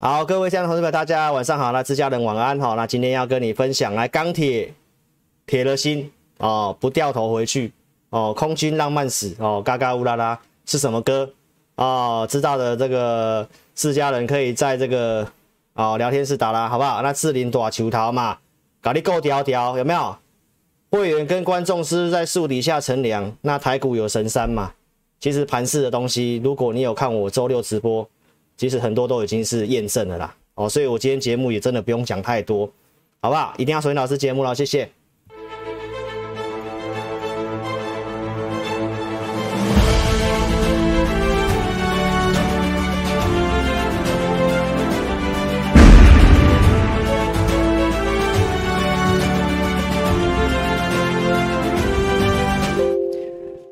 好，各位亲爱的同志们，大家晚上好，那自家人晚安好，那今天要跟你分享，来钢铁铁了心哦，不掉头回去哦，空军浪漫史哦，嘎嘎乌拉拉是什么歌哦？知道的这个自家人可以在这个哦聊天室打啦，好不好？那志林大球桃嘛，搞你够屌屌有没有？会员跟观众是在树底下乘凉，那台股有神山嘛？其实盘势的东西，如果你有看我周六直播。其实很多都已经是验证了啦，哦，所以我今天节目也真的不用讲太多，好不好？一定要收听老师节目了，谢谢。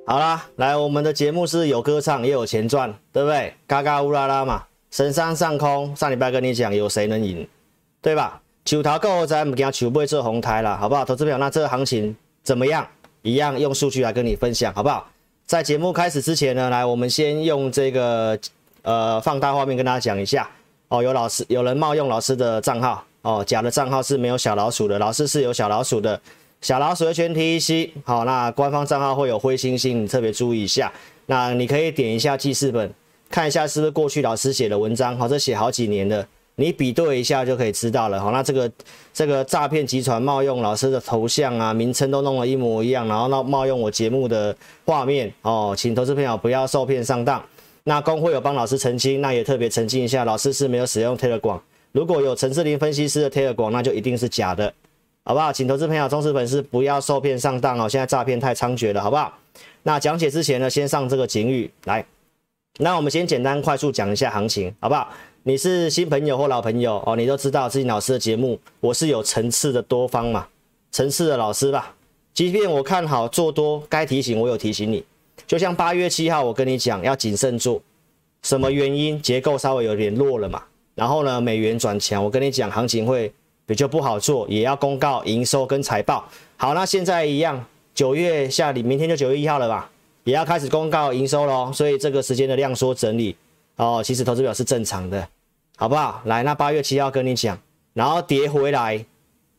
好啦，来，我们的节目是有歌唱也有钱赚，对不对？嘎嘎乌拉拉嘛。神山上空，上礼拜跟你讲有谁能赢，对吧？九桃够在，我们给他求不会做红台了，好不好？投资朋友，那这个行情怎么样？一样用数据来跟你分享，好不好？在节目开始之前呢，来，我们先用这个呃放大画面跟大家讲一下哦。有老师有人冒用老师的账号哦，假的账号是没有小老鼠的，老师是有小老鼠的，小老鼠的全 T E C 好，那官方账号会有灰星星，你特别注意一下。那你可以点一下记事本。看一下是不是过去老师写的文章，好，这写好几年了，你比对一下就可以知道了。好，那这个这个诈骗集团冒用老师的头像啊，名称都弄了一模一样，然后冒冒用我节目的画面哦，请投资朋友不要受骗上当。那工会有帮老师澄清，那也特别澄清一下，老师是没有使用 Telegram，如果有陈志林分析师的 Telegram，那就一定是假的，好不好？请投资朋友、忠实粉丝不要受骗上当哦，现在诈骗太猖獗了，好不好？那讲解之前呢，先上这个警语来。那我们先简单快速讲一下行情，好不好？你是新朋友或老朋友哦，你都知道自己老师的节目，我是有层次的多方嘛，层次的老师吧。即便我看好做多，该提醒我有提醒你。就像八月七号我跟你讲要谨慎做，什么原因？结构稍微有点弱了嘛。然后呢，美元转强，我跟你讲行情会比较不好做，也要公告营收跟财报。好，那现在一样，九月下里，明天就九月一号了吧？也要开始公告营收喽，所以这个时间的量缩整理哦，其实投资表是正常的，好不好？来，那八月七号跟你讲，然后跌回来，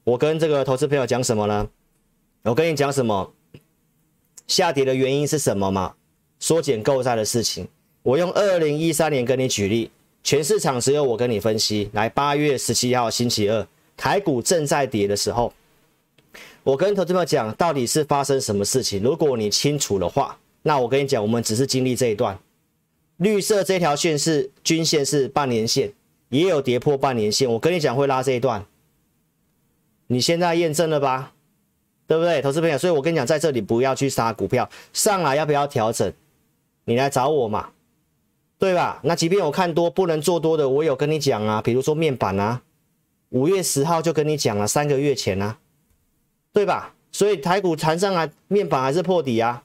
我跟这个投资朋友讲什么呢？我跟你讲什么？下跌的原因是什么嘛？缩减购债的事情。我用二零一三年跟你举例，全市场只有我跟你分析。来，八月十七号星期二，台股正在跌的时候，我跟投资朋友讲，到底是发生什么事情？如果你清楚的话。那我跟你讲，我们只是经历这一段，绿色这条线是均线，是半年线，也有跌破半年线。我跟你讲会拉这一段，你现在验证了吧？对不对，投资朋友？所以我跟你讲，在这里不要去杀股票，上来要不要调整？你来找我嘛，对吧？那即便我看多不能做多的，我有跟你讲啊，比如说面板啊，五月十号就跟你讲了，三个月前啊，对吧？所以台股弹上来，面板还是破底啊。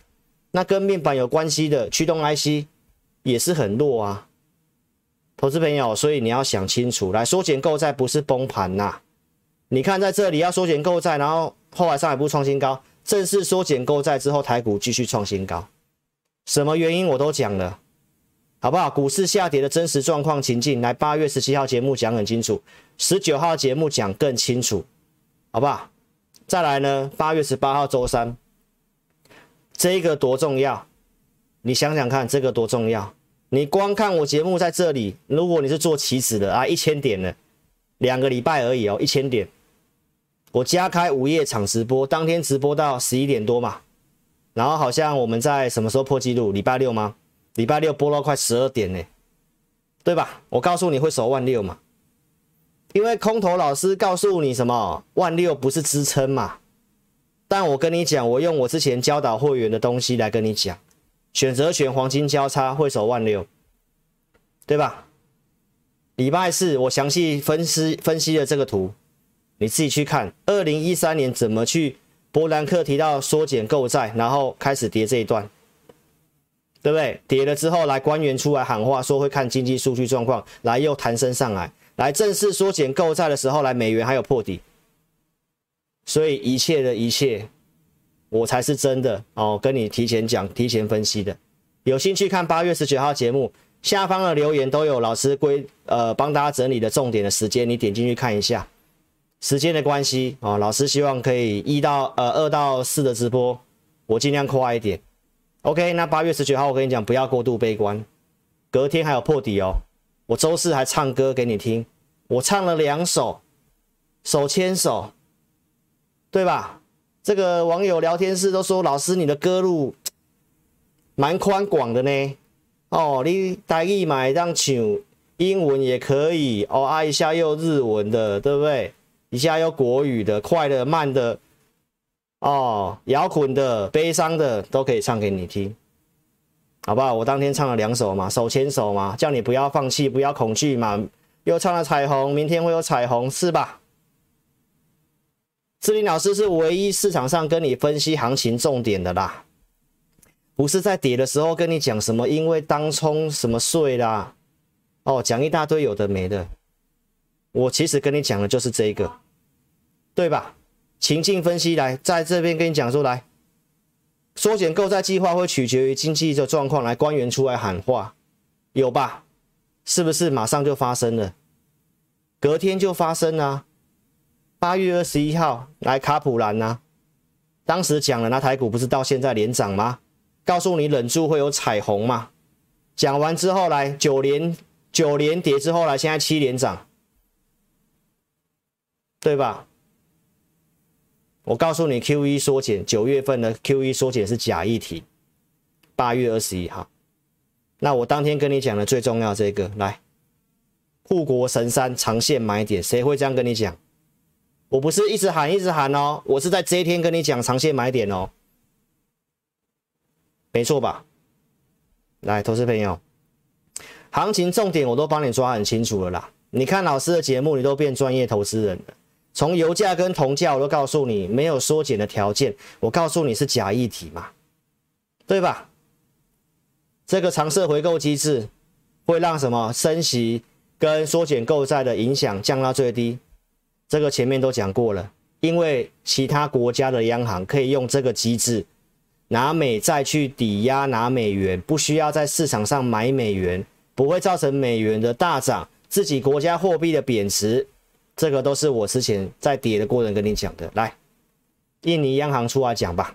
那跟面板有关系的驱动 IC 也是很弱啊，投资朋友，所以你要想清楚，来缩减购债不是崩盘呐。你看在这里要缩减购债，然后后来上海不创新高，正式缩减购债之后，台股继续创新高，什么原因我都讲了，好不好？股市下跌的真实状况情境，来八月十七号节目讲很清楚，十九号节目讲更清楚，好不好？再来呢，八月十八号周三。这个多重要？你想想看，这个多重要？你光看我节目在这里，如果你是做棋子的啊，一千点了，两个礼拜而已哦，一千点。我加开午夜场直播，当天直播到十一点多嘛，然后好像我们在什么时候破纪录？礼拜六吗？礼拜六播到快十二点呢，对吧？我告诉你会守万六嘛，因为空头老师告诉你什么？万六不是支撑嘛。但我跟你讲，我用我之前教导会员的东西来跟你讲，选择权黄金交叉会守万六，对吧？礼拜四我详细分析分析了这个图，你自己去看。二零一三年怎么去伯南克提到缩减购债，然后开始跌这一段，对不对？跌了之后来官员出来喊话，说会看经济数据状况，来又弹升上来，来正式缩减购债的时候，来美元还有破底。所以一切的一切，我才是真的哦，跟你提前讲、提前分析的。有兴趣看八月十九号节目，下方的留言都有老师归呃帮大家整理的重点的时间，你点进去看一下。时间的关系啊，老师希望可以一到呃二到四的直播，我尽量快一点。OK，那八月十九号我跟你讲，不要过度悲观，隔天还有破底哦。我周四还唱歌给你听，我唱了两首，手牵手，对吧？这个网友聊天室都说，老师你的歌路蛮宽广的呢。哦，你台语嘛让唱，英文也可以哦，啊一下又日文的，对不对？一下又国语的，快的、慢的，哦，摇滚的、悲伤的都可以唱给你听，好不好？我当天唱了两首嘛，手牵手嘛，叫你不要放弃，不要恐惧嘛，又唱了彩虹，明天会有彩虹，是吧？志林老师是唯一市场上跟你分析行情重点的啦。不是在跌的时候跟你讲什么，因为当冲什么税啦，哦，讲一大堆有的没的。我其实跟你讲的就是这个，对吧？情境分析来，在这边跟你讲说来，缩减购债计划会取决于经济的状况，来官员出来喊话，有吧？是不是马上就发生了？隔天就发生啊！八月二十一号来卡普兰呐、当时讲了，那台股不是到现在连涨吗？告诉你忍住会有彩虹嘛？讲完之后来九连九连跌之后来，现在七连涨，对吧？我告诉你，QE 缩减九月份的 QE 缩减是假议题。八月二十一号，那我当天跟你讲的最重要这个来，护国神山长线买点，谁会这样跟你讲？我不是一直喊一直喊哦，我是在这一天跟你讲长线买点哦。没错吧？来，投资朋友，行情重点我都帮你抓很清楚了啦。你看老师的节目，你都变专业投资人了。从油价跟铜价，我都告诉你没有缩减的条件。我告诉你是假议题嘛，对吧？这个长设回购机制会让什么升息跟缩减购债的影响降到最低。这个前面都讲过了，因为其他国家的央行可以用这个机制。拿美债去抵押拿美元，不需要在市场上买美元，不会造成美元的大涨，自己国家货币的贬值，这个都是我之前在跌的过程跟你讲的。来，印尼央行出来讲吧，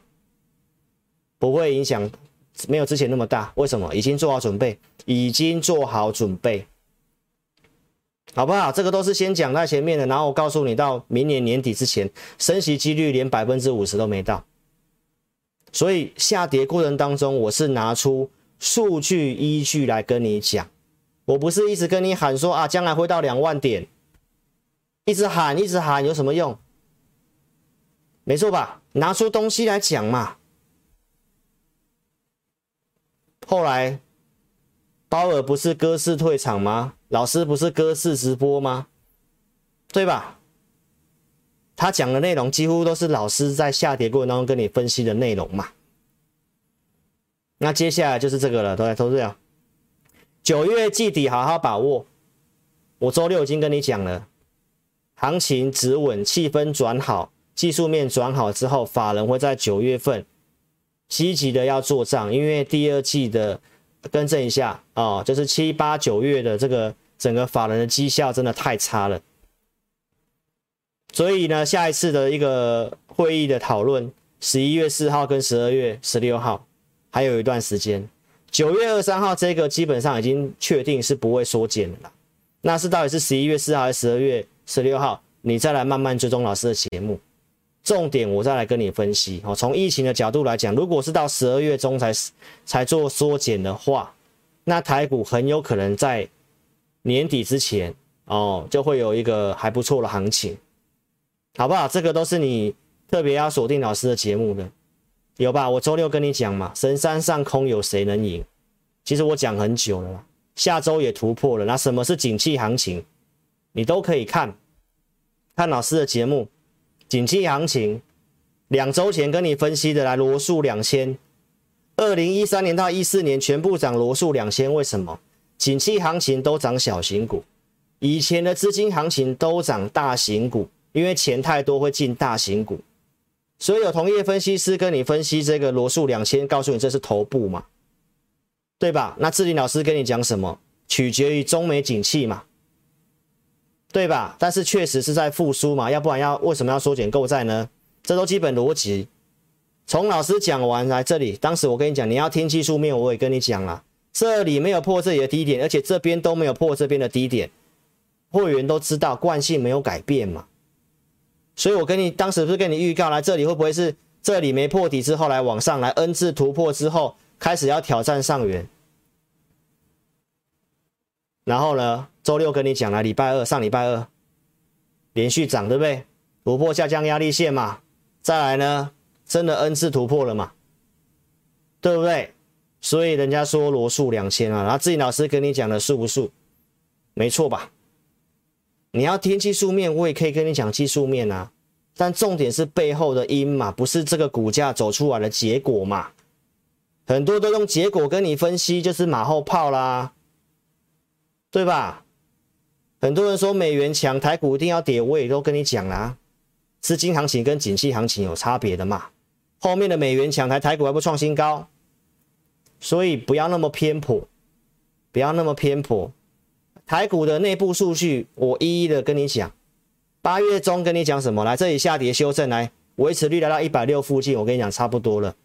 不会影响，没有之前那么大。为什么？已经做好准备，已经做好准备，好不好？这个都是先讲在前面的，然后我告诉你，到明年年底之前，升息几率连百分之五十都没到。所以下跌过程当中，我是拿出数据依据来跟你讲，我不是一直跟你喊说啊，将来会到两万点，一直喊一直喊有什么用？没错吧？拿出东西来讲嘛。后来鲍尔不是鸽式退场吗？老师不是鸽式直播吗？对吧？他讲的内容几乎都是老师在下跌过程当中跟你分析的内容嘛。那接下来就是这个了，对，都这样。九月季底好好把握。我周六已经跟你讲了，行情止稳，气氛转好，技术面转好之后，法人会在九月份积极的要做账，因为第二季的更正一下哦，就是七八九月的这个整个法人的绩效真的太差了。所以呢，下一次的一个会议的讨论，十一月四号跟十二月十六号还有一段时间，九月二三号这个基本上已经确定是不会缩减的了。那是到底是十一月四号还是十二月十六号？你再来慢慢追踪老师的节目，重点我再来跟你分析。哦，从疫情的角度来讲，如果是到十二月中才才做缩减的话，那台股很有可能在年底之前哦，就会有一个还不错的行情。好不好？这个都是你特别要锁定老师的节目的，有吧？我周六跟你讲嘛，神山上空有谁能赢？其实我讲很久了，下周也突破了。那什么是景气行情？你都可以看，看老师的节目。景气行情，两周前跟你分析的来罗素两千，二零一三年到一四年全部涨罗素两千，为什么？景气行情都涨小型股，以前的资金行情都涨大型股。因为钱太多会进大型股，所以有同业分析师跟你分析这个罗素两千，告诉你这是头部嘛，对吧？那志林老师跟你讲什么？取决于中美景气嘛，对吧？但是确实是在复苏嘛，要不然要为什么要缩减购债呢？这都基本逻辑。从老师讲完来这里，当时我跟你讲，你要听技术面，我也跟你讲了，这里没有破这里的低点，而且这边都没有破这边的低点，会员都知道惯性没有改变嘛。所以我跟你当时不是跟你预告来这里会不会是这里没破底之后来往上来 N 字突破之后开始要挑战上缘，然后呢，周六跟你讲了，礼拜二上礼拜二连续涨，对不对？突破下降压力线嘛，再来呢，真的 N 次突破了嘛，对不对？所以人家说罗素两千啊，然后自己老师跟你讲的数不数？没错吧？你要听技术面，我也可以跟你讲技术面啊，但重点是背后的因嘛，不是这个股价走出来的结果嘛。很多都用结果跟你分析，就是马后炮啦，对吧？很多人说美元强，台股一定要跌，我也都跟你讲啦，资金行情跟景气行情有差别的嘛。后面的美元强，台台股还不创新高，所以不要那么偏颇，不要那么偏颇。台股的内部数据，我一一的跟你讲。八月中跟你讲什么？来这里下跌修正，来维持率来到一百六附近，我跟你讲差不多了。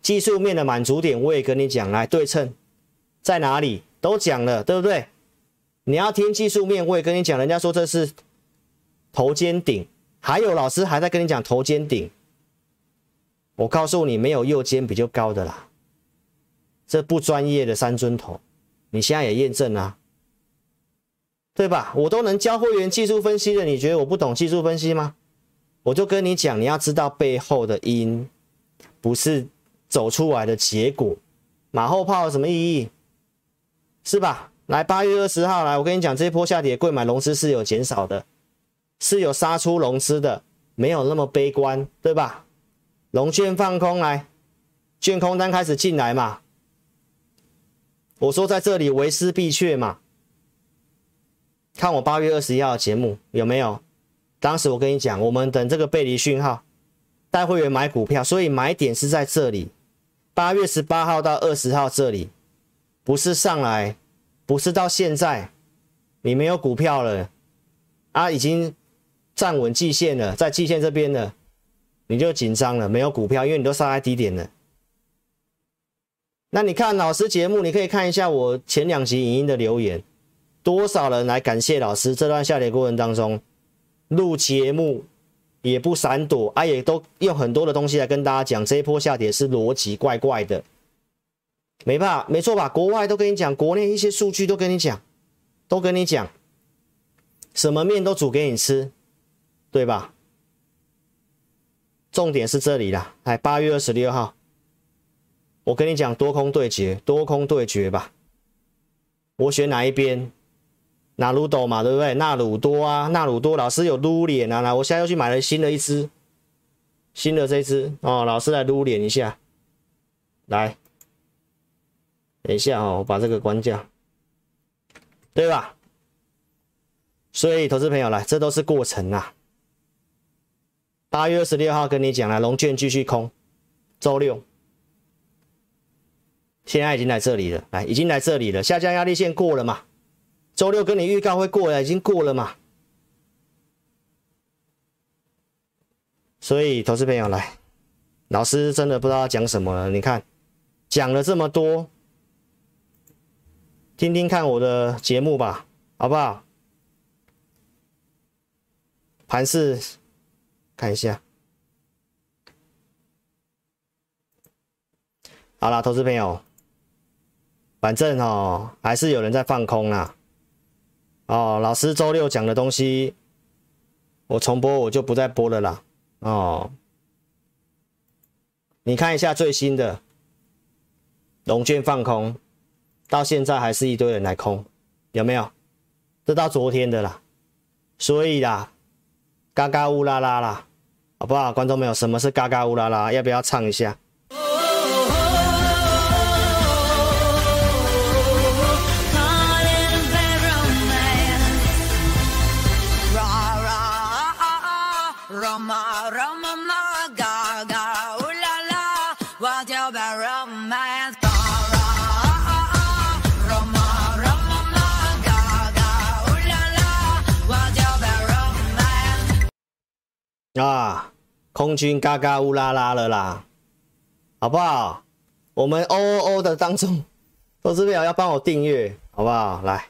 技术面的满足点我也跟你讲，来对称在哪里都讲了，对不对？你要听技术面，我也跟你讲，人家说这是头肩顶，还有老师还在跟你讲头肩顶。我告诉你，没有右肩比较高的啦，这不专业的三尊头，你现在也验证了。对吧？我都能教会员技术分析的，你觉得我不懂技术分析吗？我就跟你讲，你要知道背后的因，不是走出来的结果。马后炮有什么意义？是吧？来，八月二十号来，我跟你讲，这一波下跌，贵买融资是有减少的，是有杀出融资的，没有那么悲观，对吧？融券放空来，券空单开始进来嘛。我说在这里为师必确嘛。看我八月二十一号的节目有没有？当时我跟你讲，我们等这个背离讯号，带会员买股票，所以买点是在这里。八月十八号到二十号这里，不是上来，不是到现在，你没有股票了啊，已经站稳季线了，在季线这边了，你就紧张了，没有股票，因为你都杀在低点了。那你看老师节目，你可以看一下我前两集影音的留言。多少人来感谢老师？这段下跌过程当中，录节目也不闪躲啊，也都用很多的东西来跟大家讲，这一波下跌是逻辑怪怪的，没怕，没错吧？国外都跟你讲，国内一些数据都跟你讲，都跟你讲，什么面都煮给你吃，对吧？重点是这里啦，哎，八月二十六号，我跟你讲多空对决，多空对决吧，我选哪一边？纳鲁斗嘛，对不对？纳鲁多啊，纳鲁多老师有撸脸啊，来，我现在又去买了新的一只，新的这只哦，老师来撸脸一下，来，等一下哦，我把这个关掉，对吧？所以，投资朋友来，这都是过程啊。八月二十六号跟你讲了，龙券继续空，周六，现在已经来这里了，来，已经来这里了，下降压力线过了嘛？周六跟你预告会过了，已经过了嘛？所以，投资朋友来，老师真的不知道要讲什么了。你看，讲了这么多，听听看我的节目吧，好不好？盘势看一下，好了，投资朋友，反正哦，还是有人在放空啦。哦，老师周六讲的东西，我重播我就不再播了啦。哦，你看一下最新的融券放空，到现在还是一堆人来空，有没有？这到昨天的啦。所以啦，嘎嘎乌拉拉啦，好不好？观众朋友，什么是嘎嘎乌拉拉？要不要唱一下？啊，空军嘎嘎乌拉拉了啦，好不好？我们 O O O 的当中，投资朋友要帮我订阅，好不好？来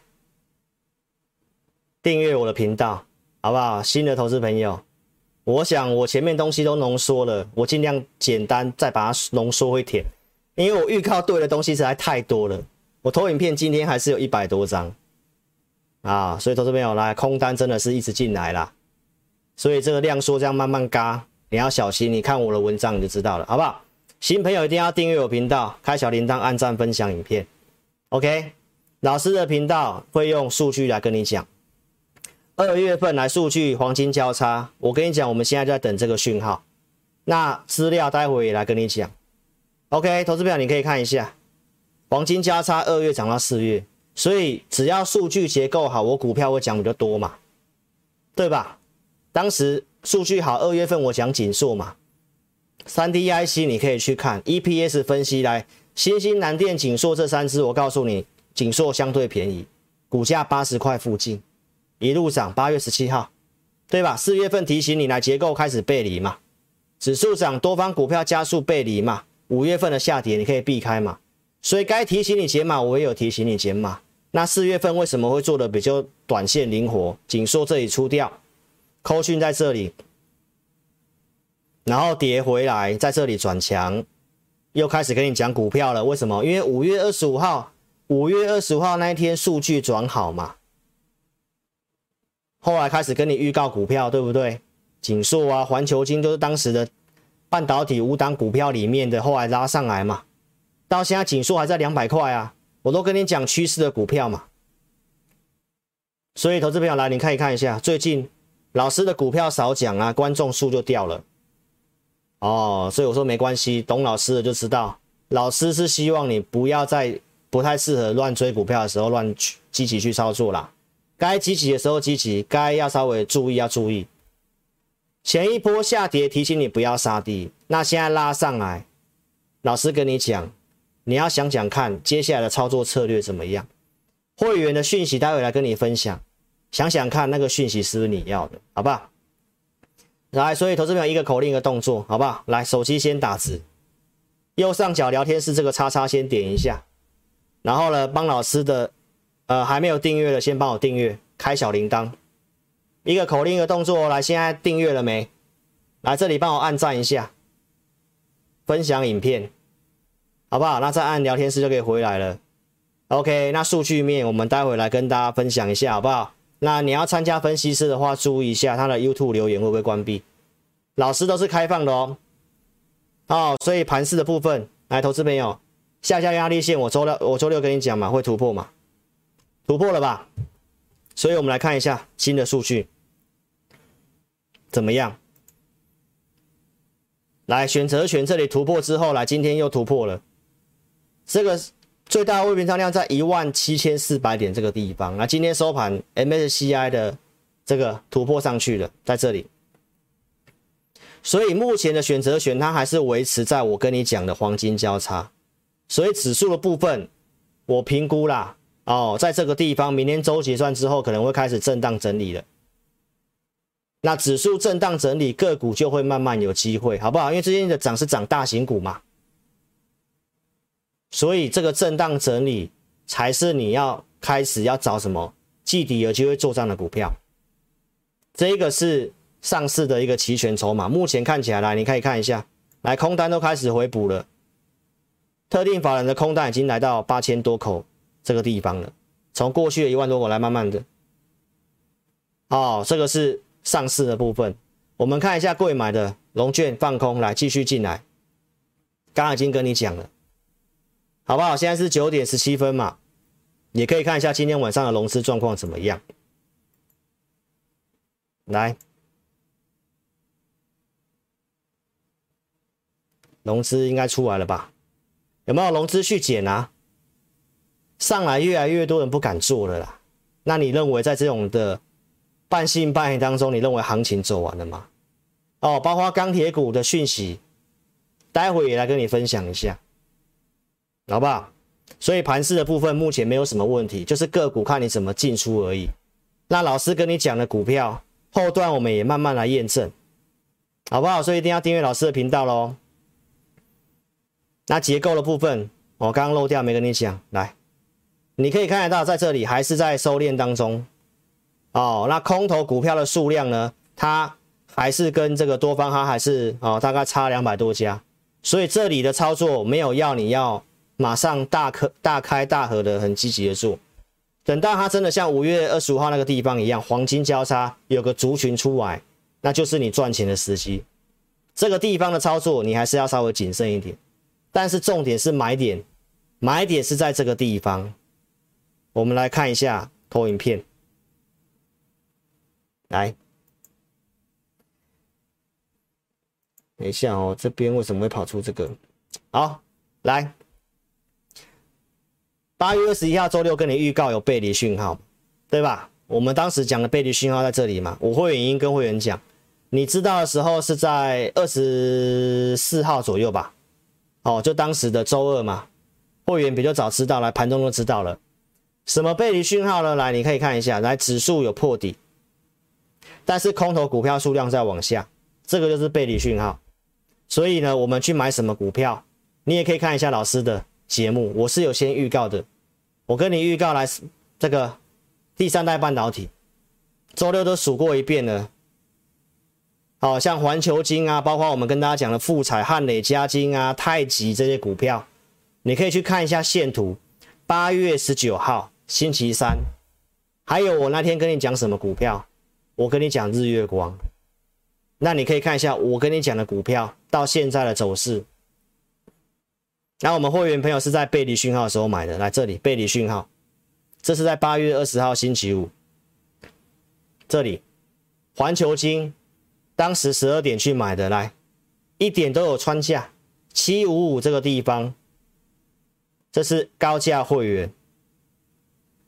订阅我的频道，好不好？新的投资朋友，我想我前面东西都浓缩了，我尽量简单再把它浓缩一点，因为我预告对的东西实在太多了。我投影片今天还是有一百多张啊，所以投资朋友来空单真的是一直进来啦。所以这个量缩这样慢慢嘎，你要小心。你看我的文章你就知道了，好不好？新朋友一定要订阅我频道，开小铃铛，按赞，分享影片。OK，老师的频道会用数据来跟你讲。二月份来数据黄金交叉，我跟你讲，我们现在就在等这个讯号。那资料待会也来跟你讲。OK，投资票你可以看一下，黄金交叉二月涨到四月，所以只要数据结构好，我股票会讲比较多嘛，对吧？当时数据好，二月份我讲景硕嘛，三 D IC 你可以去看 EPS 分析来，新兴、南电、景硕这三支，我告诉你，景硕相对便宜，股价八十块附近，一路涨，八月十七号，对吧？四月份提醒你来结构开始背离嘛，指数涨，多方股票加速背离嘛，五月份的下跌你可以避开嘛，所以该提醒你减码，我也有提醒你减码。那四月份为什么会做的比较短线灵活？景硕这里出掉。扣讯在这里，然后跌回来，在这里转强，又开始跟你讲股票了。为什么？因为五月二十五号，五月二十五号那一天数据转好嘛，后来开始跟你预告股票，对不对？锦硕啊，环球金都是当时的半导体五档股票里面的，后来拉上来嘛，到现在景硕还在两百块啊，我都跟你讲趋势的股票嘛。所以投资朋友来，你看一看一下最近。老师的股票少讲啊，观众数就掉了。哦，所以我说没关系，懂老师的就知道，老师是希望你不要在不太适合乱追股票的时候乱去积极去操作啦。该积极的时候积极，该要稍微注意要注意。前一波下跌提醒你不要杀低，那现在拉上来，老师跟你讲，你要想想看接下来的操作策略怎么样。会员的讯息待会来跟你分享。想想看，那个讯息是不是你要的，好不好？来，所以投资朋友一个口令一个动作，好不好？来，手机先打字，右上角聊天室这个叉叉先点一下，然后呢，帮老师的呃还没有订阅的先帮我订阅，开小铃铛，一个口令一个动作，来，现在订阅了没？来这里帮我按赞一下，分享影片，好不好？那再按聊天室就可以回来了。OK，那数据面我们待会来跟大家分享一下，好不好？那你要参加分析师的话，注意一下他的 YouTube 留言会不会关闭。老师都是开放的哦。哦，所以盘势的部分，来，投资朋友，下下压力线，我周六我周六跟你讲嘛，会突破嘛？突破了吧？所以我们来看一下新的数据怎么样？来，选择权这里突破之后，来，今天又突破了，这个。最大未平仓量在一万七千四百点这个地方，那今天收盘 MSCI 的这个突破上去了，在这里，所以目前的选择权它还是维持在我跟你讲的黄金交叉，所以指数的部分我评估啦，哦，在这个地方明天周结算之后可能会开始震荡整理了，那指数震荡整理，个股就会慢慢有机会，好不好？因为最近的涨是涨大型股嘛。所以这个震荡整理才是你要开始要找什么季底有机会做账的股票。这个是上市的一个期权筹码，目前看起来来，你可以看一下，来空单都开始回补了，特定法人的空单已经来到八千多口这个地方了，从过去的一万多口来慢慢的。哦，这个是上市的部分，我们看一下贵买的龙券放空来继续进来，刚刚已经跟你讲了。好不好？现在是九点十七分嘛，也可以看一下今天晚上的融资状况怎么样。来，融资应该出来了吧？有没有融资续减啊？上来越来越多人不敢做了啦。那你认为在这种的半信半疑当中，你认为行情走完了吗？哦，包括钢铁股的讯息，待会也来跟你分享一下。好不好？所以盘势的部分目前没有什么问题，就是个股看你怎么进出而已。那老师跟你讲的股票后段我们也慢慢来验证。好不好？所以一定要订阅老师的频道喽。那结构的部分，我刚刚漏掉没跟你讲，来，你可以看得到，在这里还是在收敛当中。哦，那空头股票的数量呢？它还是跟这个多方它还是哦，大概差两百多家。所以这里的操作没有要你要马上大开大开大合的很积极的做，等到它真的像五月二十五号那个地方一样，黄金交叉有个族群出来。那就是你赚钱的时机，这个地方的操作你还是要稍微谨慎一点，但是重点是买点，买点是在这个地方。我们来看一下投影片，来，等一下哦，这边为什么会跑出这个？好，来，八月二十一号周六跟你预告有背离讯号，对吧？我们当时讲的背离讯号在这里嘛，我会员已经跟会员讲。你知道的时候是在二十四号左右吧？哦，就当时的周二嘛，会员比较早知道，来盘中就知道了。什么背离讯号呢？来，你可以看一下，来指数有破底，但是空头股票数量在往下，这个就是背离讯号。所以呢，我们去买什么股票？你也可以看一下老师的节目，我是有先预告的，我跟你预告来这个第三代半导体，周六都数过一遍了。好像环球晶啊，包括我们跟大家讲的富彩、汉磊、嘉晶啊、太极这些股票，你可以去看一下线图。八月十九号星期三，还有我那天跟你讲什么股票？我跟你讲日月光。那你可以看一下我跟你讲的股票到现在的走势。那我们会员朋友是在背离讯号的时候买的，来这里背离讯号，这是在八月二十号星期五，这里环球金。当时十二点去买的，来一点都有穿价，七五五这个地方，这是高价会员。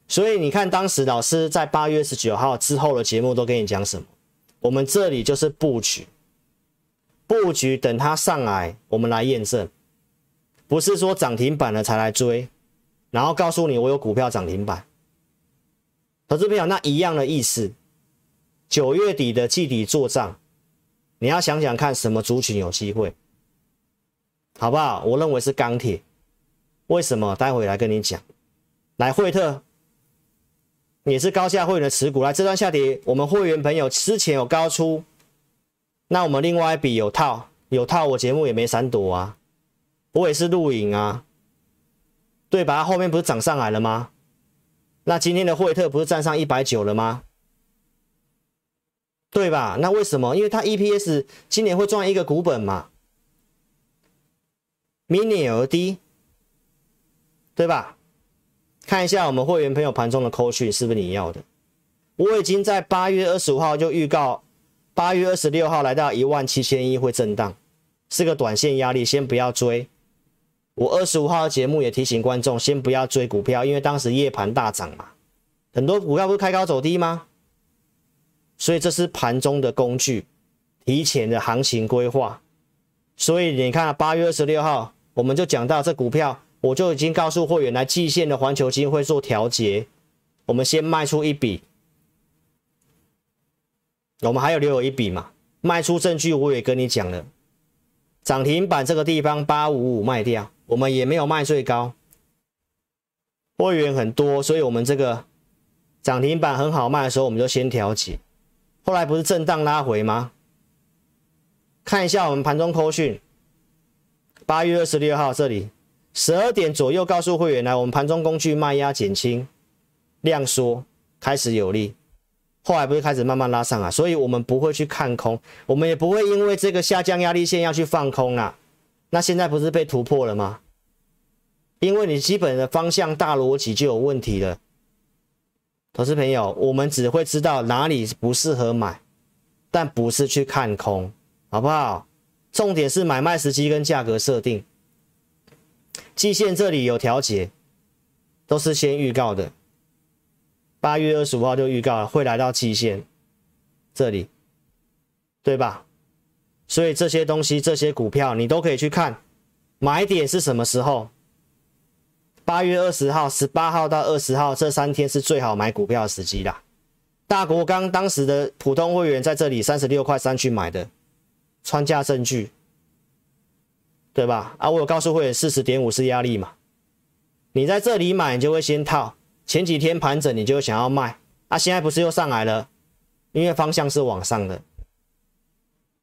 所以你看，当时老师在八月十九号之后的节目都跟你讲什么？我们这里就是布局，布局等它上来，我们来验证，不是说涨停板了才来追，然后告诉你我有股票涨停板。投资朋友，那一样的意思，九月底的季底做账。你要想想看，什么族群有机会，好不好？我认为是钢铁，为什么？待会来跟你讲。来，惠特也是高价会员的持股。来，这段下跌，我们会员朋友之前有高出，那我们另外一笔有套，有套，我节目也没闪躲啊，我也是录影啊，对吧？后面不是涨上来了吗？那今天的惠特不是站上一百九了吗？对吧？那为什么？因为它 EPS 今年会赚一个股本嘛，明年而低，对吧？看一下我们会员朋友盘中的扣讯是不是你要的？我已经在八月二十五号就预告，八月二十六号来到一万七千一会震荡，是个短线压力，先不要追。我二十五号的节目也提醒观众，先不要追股票，因为当时夜盘大涨嘛，很多股票不是开高走低吗？所以这是盘中的工具，提前的行情规划。所以你看，八月二十六号我们就讲到这股票，我就已经告诉会员来季线的环球金会做调节，我们先卖出一笔，我们还有留有一笔嘛？卖出证据我也跟你讲了，涨停板这个地方八五五卖掉，我们也没有卖最高，会员很多，所以我们这个涨停板很好卖的时候，我们就先调节。后来不是震荡拉回吗？看一下我们盘中扣讯，八月二十六号这里十二点左右告诉会员来，我们盘中工具卖压减轻，量缩开始有力。后来不是开始慢慢拉上啊，所以我们不会去看空，我们也不会因为这个下降压力线要去放空啊。那现在不是被突破了吗？因为你基本的方向大逻辑就有问题了。投资朋友，我们只会知道哪里不适合买，但不是去看空，好不好？重点是买卖时机跟价格设定。季线这里有调节，都是先预告的。八月二十五号就预告了会来到季线这里，对吧？所以这些东西、这些股票你都可以去看，买点是什么时候？八月二十号、十八号到二十号这三天是最好买股票的时机啦。大国钢当时的普通会员在这里三十六块三去买的，穿价证据，对吧？啊，我有告诉会员四十点五是压力嘛，你在这里买，你就会先套，前几天盘整，你就会想要卖，啊，现在不是又上来了，因为方向是往上的，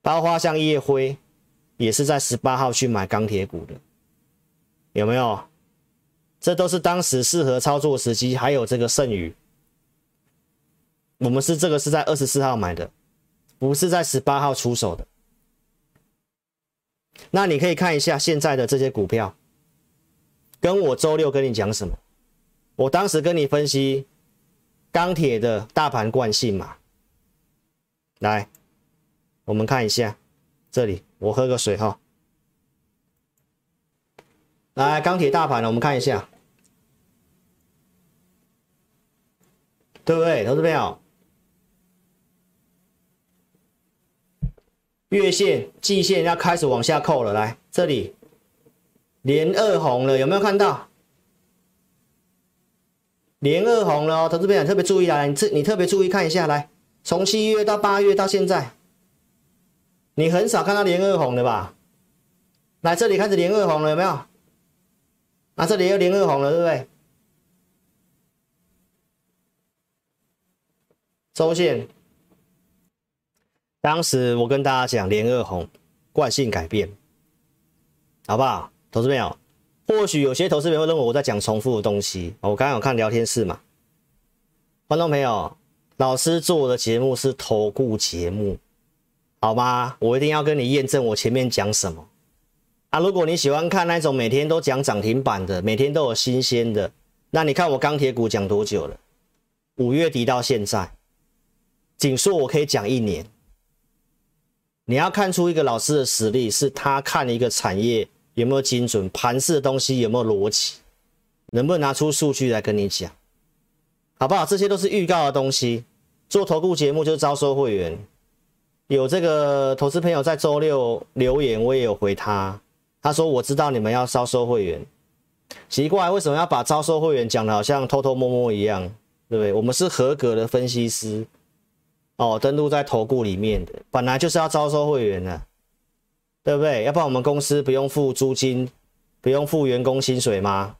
包括像叶辉也是在十八号去买钢铁股的，有没有？这都是当时适合操作时机，还有这个剩余。我们是这个是在二十四号买的，不是在十八号出手的。那你可以看一下现在的这些股票，跟我周六跟你讲什么？我当时跟你分析钢铁的大盘惯性嘛。来，我们看一下这里，我喝个水哈。来，钢铁大盘呢，我们看一下，对不对？投资朋友。月线、季线要开始往下扣了，来这里连二红了，有没有看到？连二红了哦，投资朋友特别注意来，你特你特别注意看一下，来从七月到八月到现在，你很少看到连二红的吧？来这里开始连二红了，有没有？啊，这里又连二红了，对不对？周线。当时我跟大家讲，连二红惯性改变，好不好？投资朋友，或许有些投资朋友会认为我在讲重复的东西。我刚刚有看聊天室嘛，观众朋友，老师做的节目是投顾节目，好吗？我一定要跟你验证我前面讲什么啊！如果你喜欢看那种每天都讲涨停板的，每天都有新鲜的，那你看我钢铁股讲多久了？五月底到现在，仅说我可以讲一年。你要看出一个老师的实力，是他看一个产业有没有精准，盘势的东西有没有逻辑，能不能拿出数据来跟你讲，好不好？这些都是预告的东西。做投顾节目就是招收会员，有这个投资朋友在周六留言，我也有回他，他说我知道你们要招收会员，奇怪为什么要把招收会员讲的好像偷偷摸摸一样，对不对？我们是合格的分析师。哦，登录在投顾里面的，本来就是要招收会员的，对不对？要不然我们公司不用付租金，不用付员工薪水吗？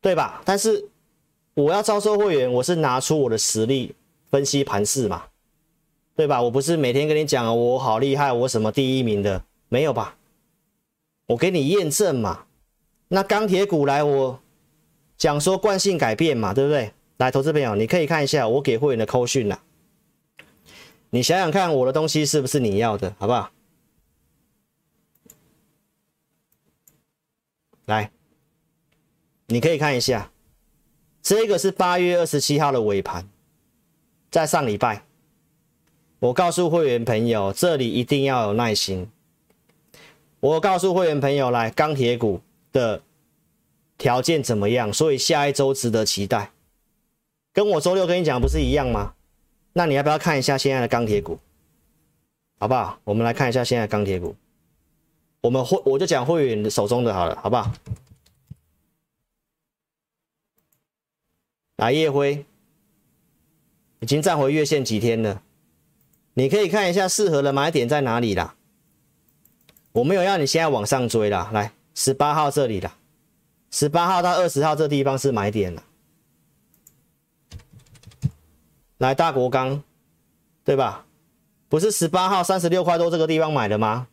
对吧？但是我要招收会员，我是拿出我的实力分析盘势嘛，对吧？我不是每天跟你讲我好厉害，我什么第一名的，没有吧？我给你验证嘛。那钢铁股来，我讲说惯性改变嘛，对不对？来，投资朋友，你可以看一下我给会员的扣讯啦。你想想看，我的东西是不是你要的，好不好？来，你可以看一下，这个是八月二十七号的尾盘，在上礼拜，我告诉会员朋友，这里一定要有耐心。我告诉会员朋友，来，钢铁股的条件怎么样？所以下一周值得期待，跟我周六跟你讲不是一样吗？那你要不要看一下现在的钢铁股，好不好？我们来看一下现在钢铁股。我们会我就讲会员手中的好了，好不好？来，叶辉已经站回月线几天了，你可以看一下适合的买点在哪里啦。我没有要你现在往上追啦，来，十八号这里啦，十八号到二十号这地方是买点了。来大国钢，对吧？不是十八号三十六块多这个地方买的吗？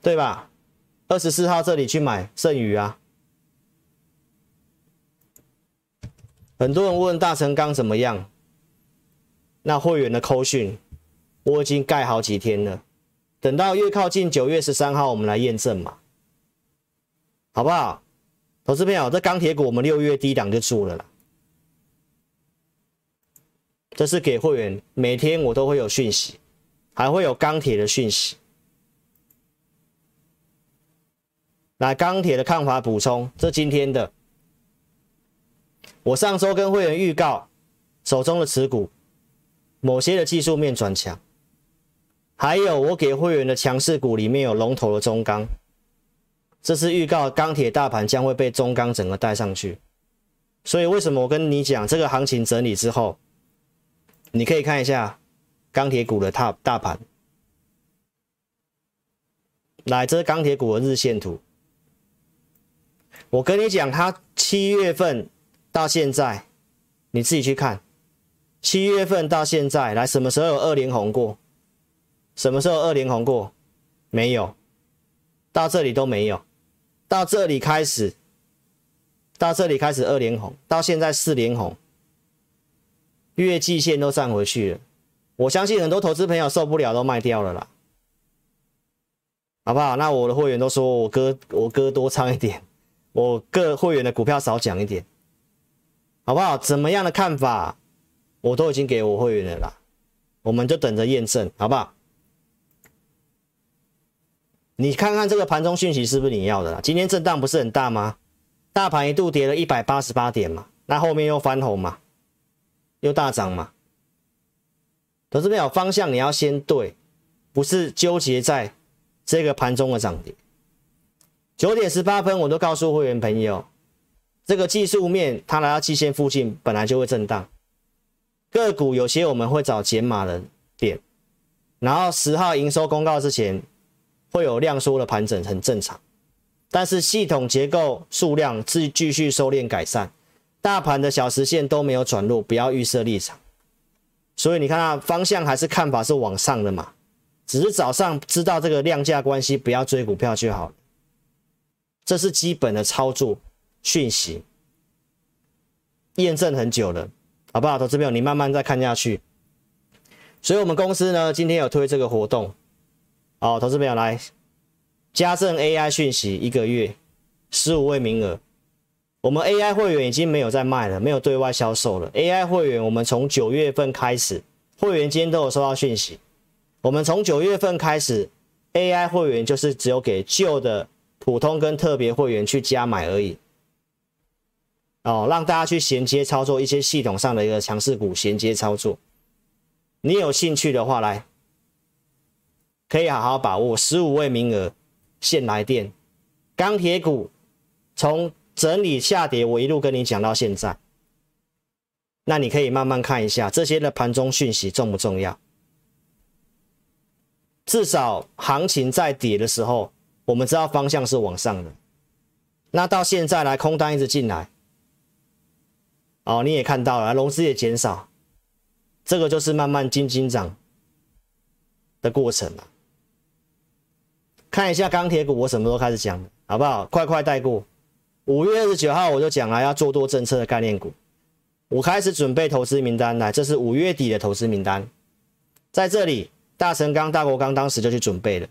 对吧？二十四号这里去买剩余啊。很多人问大成钢怎么样？那会员的扣讯我已经盖好几天了，等到越靠近九月十三号，我们来验证嘛，好不好？投资朋友，这钢铁股我们六月低档就做了啦。这是给会员，每天我都会有讯息，还会有钢铁的讯息。来，钢铁的看法补充，这今天的。我上周跟会员预告，手中的持股，某些的技术面转强，还有我给会员的强势股里面有龙头的中钢。这是预告钢铁大盘将会被中钢整个带上去，所以为什么我跟你讲这个行情整理之后，你可以看一下钢铁股的大大盘。来，这是钢铁股的日线图。我跟你讲，它七月份到现在，你自己去看。七月份到现在，来什么时候有二连红过？什么时候二连红过？没有，到这里都没有。到这里开始，到这里开始二连红，到现在四连红，月季线都站回去了。我相信很多投资朋友受不了，都卖掉了啦。好不好？那我的会员都说我歌我歌多唱一点，我各会员的股票少讲一点，好不好？怎么样的看法，我都已经给我会员了啦，我们就等着验证，好不好？你看看这个盘中讯息是不是你要的啦？今天震荡不是很大吗？大盘一度跌了一百八十八点嘛，那后面又翻红嘛，又大涨嘛。投资没有，方向你要先对，不是纠结在。这个盘中的涨跌，九点十八分，我都告诉会员朋友，这个技术面它来到季线附近，本来就会震荡。个股有些我们会找减码的点，然后十号营收公告之前会有量缩的盘整，很正常。但是系统结构数量继继续收敛改善，大盘的小时线都没有转弱，不要预设立场。所以你看啊方向还是看法是往上的嘛。只是早上知道这个量价关系，不要追股票就好了。这是基本的操作讯息，验证很久了，好不好？投资朋友，你慢慢再看下去。所以，我们公司呢，今天有推这个活动，好，投资朋友来，加赠 AI 讯息一个月，十五位名额。我们 AI 会员已经没有在卖了，没有对外销售了。AI 会员，我们从九月份开始，会员今天都有收到讯息。我们从九月份开始，AI 会员就是只有给旧的普通跟特别会员去加买而已，哦，让大家去衔接操作一些系统上的一个强势股，衔接操作。你有兴趣的话，来，可以好好把握，十五位名额，现来电。钢铁股从整理下跌，我一路跟你讲到现在，那你可以慢慢看一下这些的盘中讯息重不重要？至少行情在跌的时候，我们知道方向是往上的。那到现在来，空单一直进来，哦，你也看到了，融资也减少，这个就是慢慢金金涨的过程嘛。看一下钢铁股，我什么时候开始讲的，好不好？快快带过。五月二十九号我就讲了要做多政策的概念股，我开始准备投资名单来，这是五月底的投资名单，在这里。大成钢、大国钢当时就去准备了，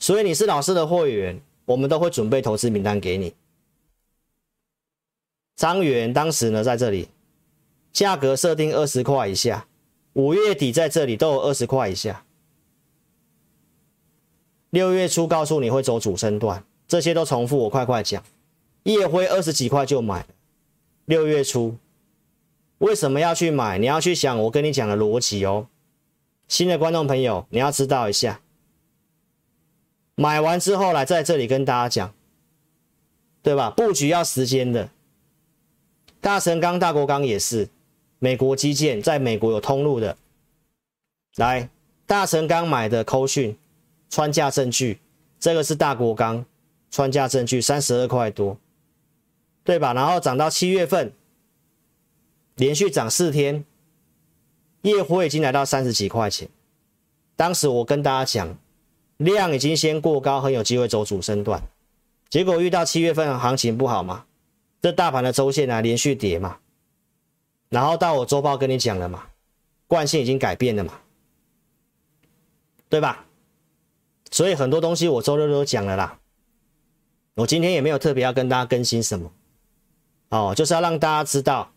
所以你是老师的会员，我们都会准备投资名单给你。张元当时呢在这里，价格设定二十块以下，五月底在这里都有二十块以下。六月初告诉你会走主升段，这些都重复，我快快讲。夜辉二十几块就买，六月初为什么要去买？你要去想我跟你讲的逻辑哦。新的观众朋友，你要知道一下，买完之后来在这里跟大家讲，对吧？布局要时间的。大神钢、大国钢也是，美国基建在美国有通路的。来，大神钢买的扣讯穿价证据，这个是大国钢穿价证据三十二块多，对吧？然后涨到七月份，连续涨四天。夜火已经来到三十几块钱，当时我跟大家讲，量已经先过高，很有机会走主升段，结果遇到七月份行情不好嘛，这大盘的周线啊连续跌嘛，然后到我周报跟你讲了嘛，惯性已经改变了嘛，对吧？所以很多东西我周六都讲了啦，我今天也没有特别要跟大家更新什么，哦，就是要让大家知道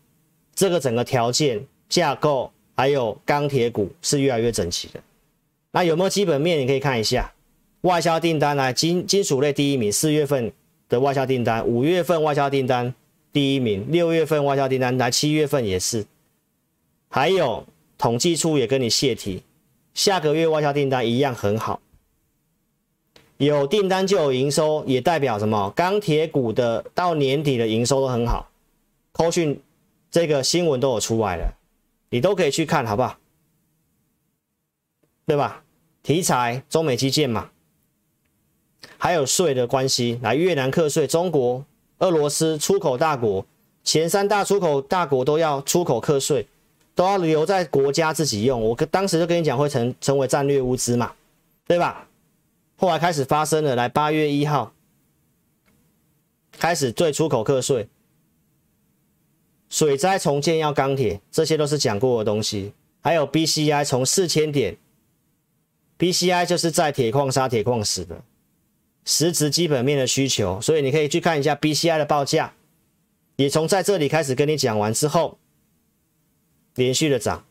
这个整个条件架构。还有钢铁股是越来越整齐的，那有没有基本面？你可以看一下外销订单来，金金属类第一名，四月份的外销订单，五月份外销订单第一名，六月份外销订单来，七月份也是。还有统计处也跟你泄题，下个月外销订单一样很好，有订单就有营收，也代表什么？钢铁股的到年底的营收都很好。扣讯这个新闻都有出来了。你都可以去看，好不好？对吧？题材中美基建嘛，还有税的关系，来越南课税，中国、俄罗斯出口大国，前三大出口大国都要出口课税，都要留在国家自己用。我跟当时就跟你讲，会成成为战略物资嘛，对吧？后来开始发生了，来八月一号开始对出口课税，水灾重建要钢铁，这些都是讲过的东西。还有 BCI 从四千点，BCI 就是在铁矿砂、铁矿石的实质基本面的需求，所以你可以去看一下 BCI 的报价，也从在这里开始跟你讲完之后，连续的涨，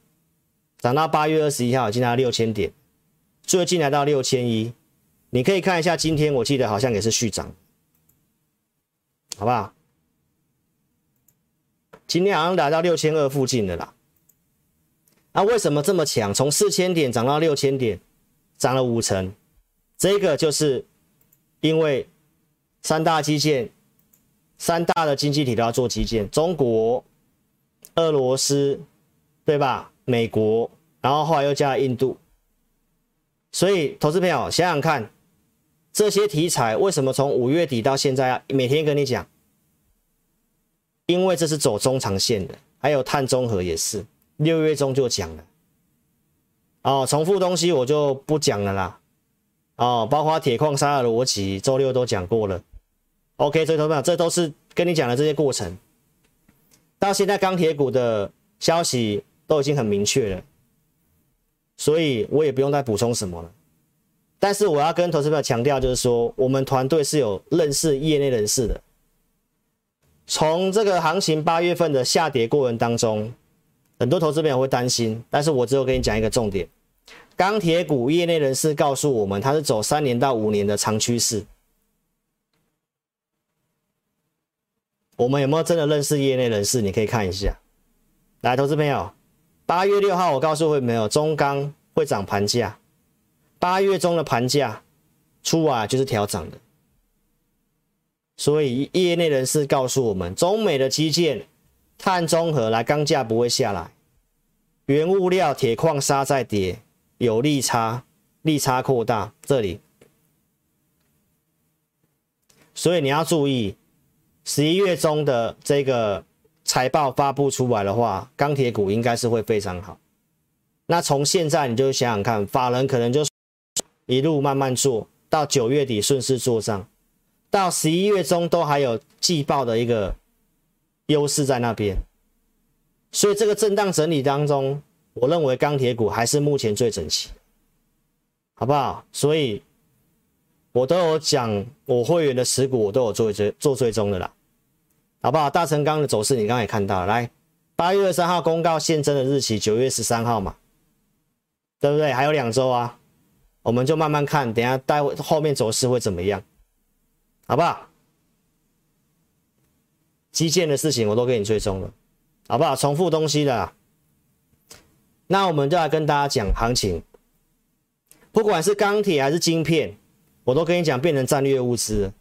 涨到八月二十一号已经来到六千点，最近来到六千一。你可以看一下，今天我记得好像也是续涨，好不好？今天好像来到六千二附近的啦。那为什么这么强？从四千点涨到六千点，涨了五成。这个就是因为三大基建、三大的经济体都要做基建，中国、俄罗斯，对吧？美国，然后后来又加了印度。所以，投资朋友想想看。这些题材为什么从五月底到现在啊，每天跟你讲？因为这是走中长线的，还有碳中和也是，六月中就讲了。哦，重复东西我就不讲了啦。哦，包括铁矿砂的逻辑，周六都讲过了。OK，所以投资朋友，这都是跟你讲的这些过程。到现在钢铁股的消息都已经很明确了，所以我也不用再补充什么了。但是我要跟投资朋友强调，就是说我们团队是有认识业内人士的。从这个行情八月份的下跌过程当中，很多投资朋友会担心，但是我只有跟你讲一个重点：钢铁股业内人士告诉我们，它是走三年到五年的长趋势。我们有没有真的认识业内人士？你可以看一下。来，投资朋友，八月六号我告诉会没有中钢会涨盘价。八月中的盘价出啊就是调涨的，所以业内人士告诉我们，中美的基建、碳中和来钢价不会下来，原物料铁矿砂在跌，有利差，利差扩大这里，所以你要注意，十一月中的这个财报发布出来的话，钢铁股应该是会非常好。那从现在你就想想看，法人可能就。一路慢慢做到九月底顺势做账，到十一月中都还有季报的一个优势在那边，所以这个震荡整理当中，我认为钢铁股还是目前最整齐，好不好？所以我都有讲，我会员的持股我都有做追做追踪的啦，好不好？大成钢的走势你刚才也看到了，来八月二十三号公告现增的日期，九月十三号嘛，对不对？还有两周啊。我们就慢慢看，等下待会后面走势会怎么样，好不好？基建的事情我都给你追踪了，好不好？重复东西的，那我们就来跟大家讲行情，不管是钢铁还是晶片，我都跟你讲变成战略物资，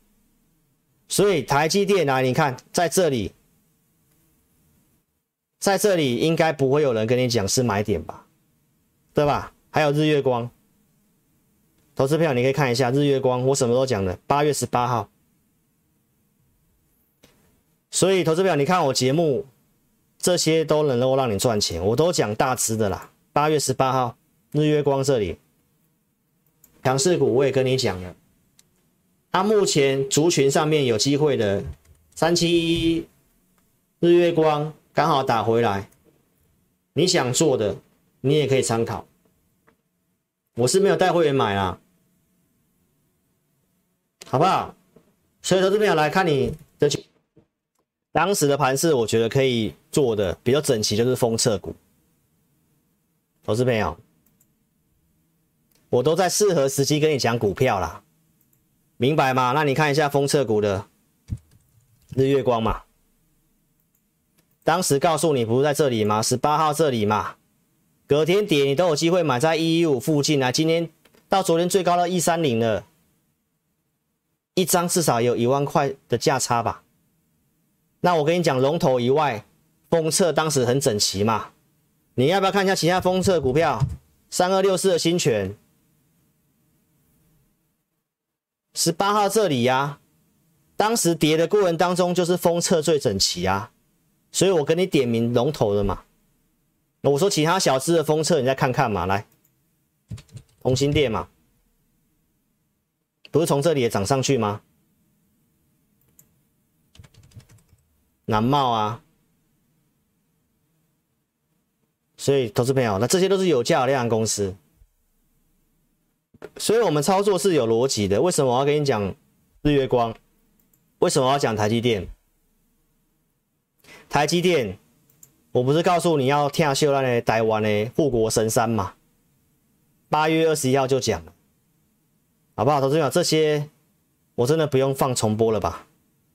所以台积电来，你看在这里，在这里应该不会有人跟你讲是买点吧，对吧？还有日月光。投资票你可以看一下日月光，我什么时候讲的？八月十八号。所以投资票，你看我节目，这些都能够让你赚钱，我都讲大支的啦。八月十八号，日月光这里，强势股我也跟你讲了。它目前族群上面有机会的，三七一日月光刚好打回来，你想做的，你也可以参考。我是没有带会员买啊。好不好？所以投资朋友来看你的当时的盘势，我觉得可以做的比较整齐，就是封测股。投资朋友，我都在适合时机跟你讲股票啦，明白吗？那你看一下封测股的日月光嘛，当时告诉你不是在这里吗？十八号这里嘛，隔天跌你都有机会买在一一五附近啊。今天到昨天最高到一三零了。一张至少有一万块的价差吧？那我跟你讲，龙头以外，封测当时很整齐嘛，你要不要看一下其他封测股票？三二六四的新权，十八号这里呀、当时跌的过程当中就是封测最整齐啊，所以我跟你点名龙头的嘛。我说其他小资的封测你再看看嘛，来，同心电嘛，不是从这里也涨上去吗？南茂啊。所以，投资朋友，那这些都是有价量公司，所以我们操作是有逻辑的。为什么我要跟你讲日月光？为什么要讲台积电？台积电，我不是告诉你要听秀那的台湾的护国神山嘛？八月二十一号就讲了，好不好？投资朋友，这些我真的不用放重播了吧？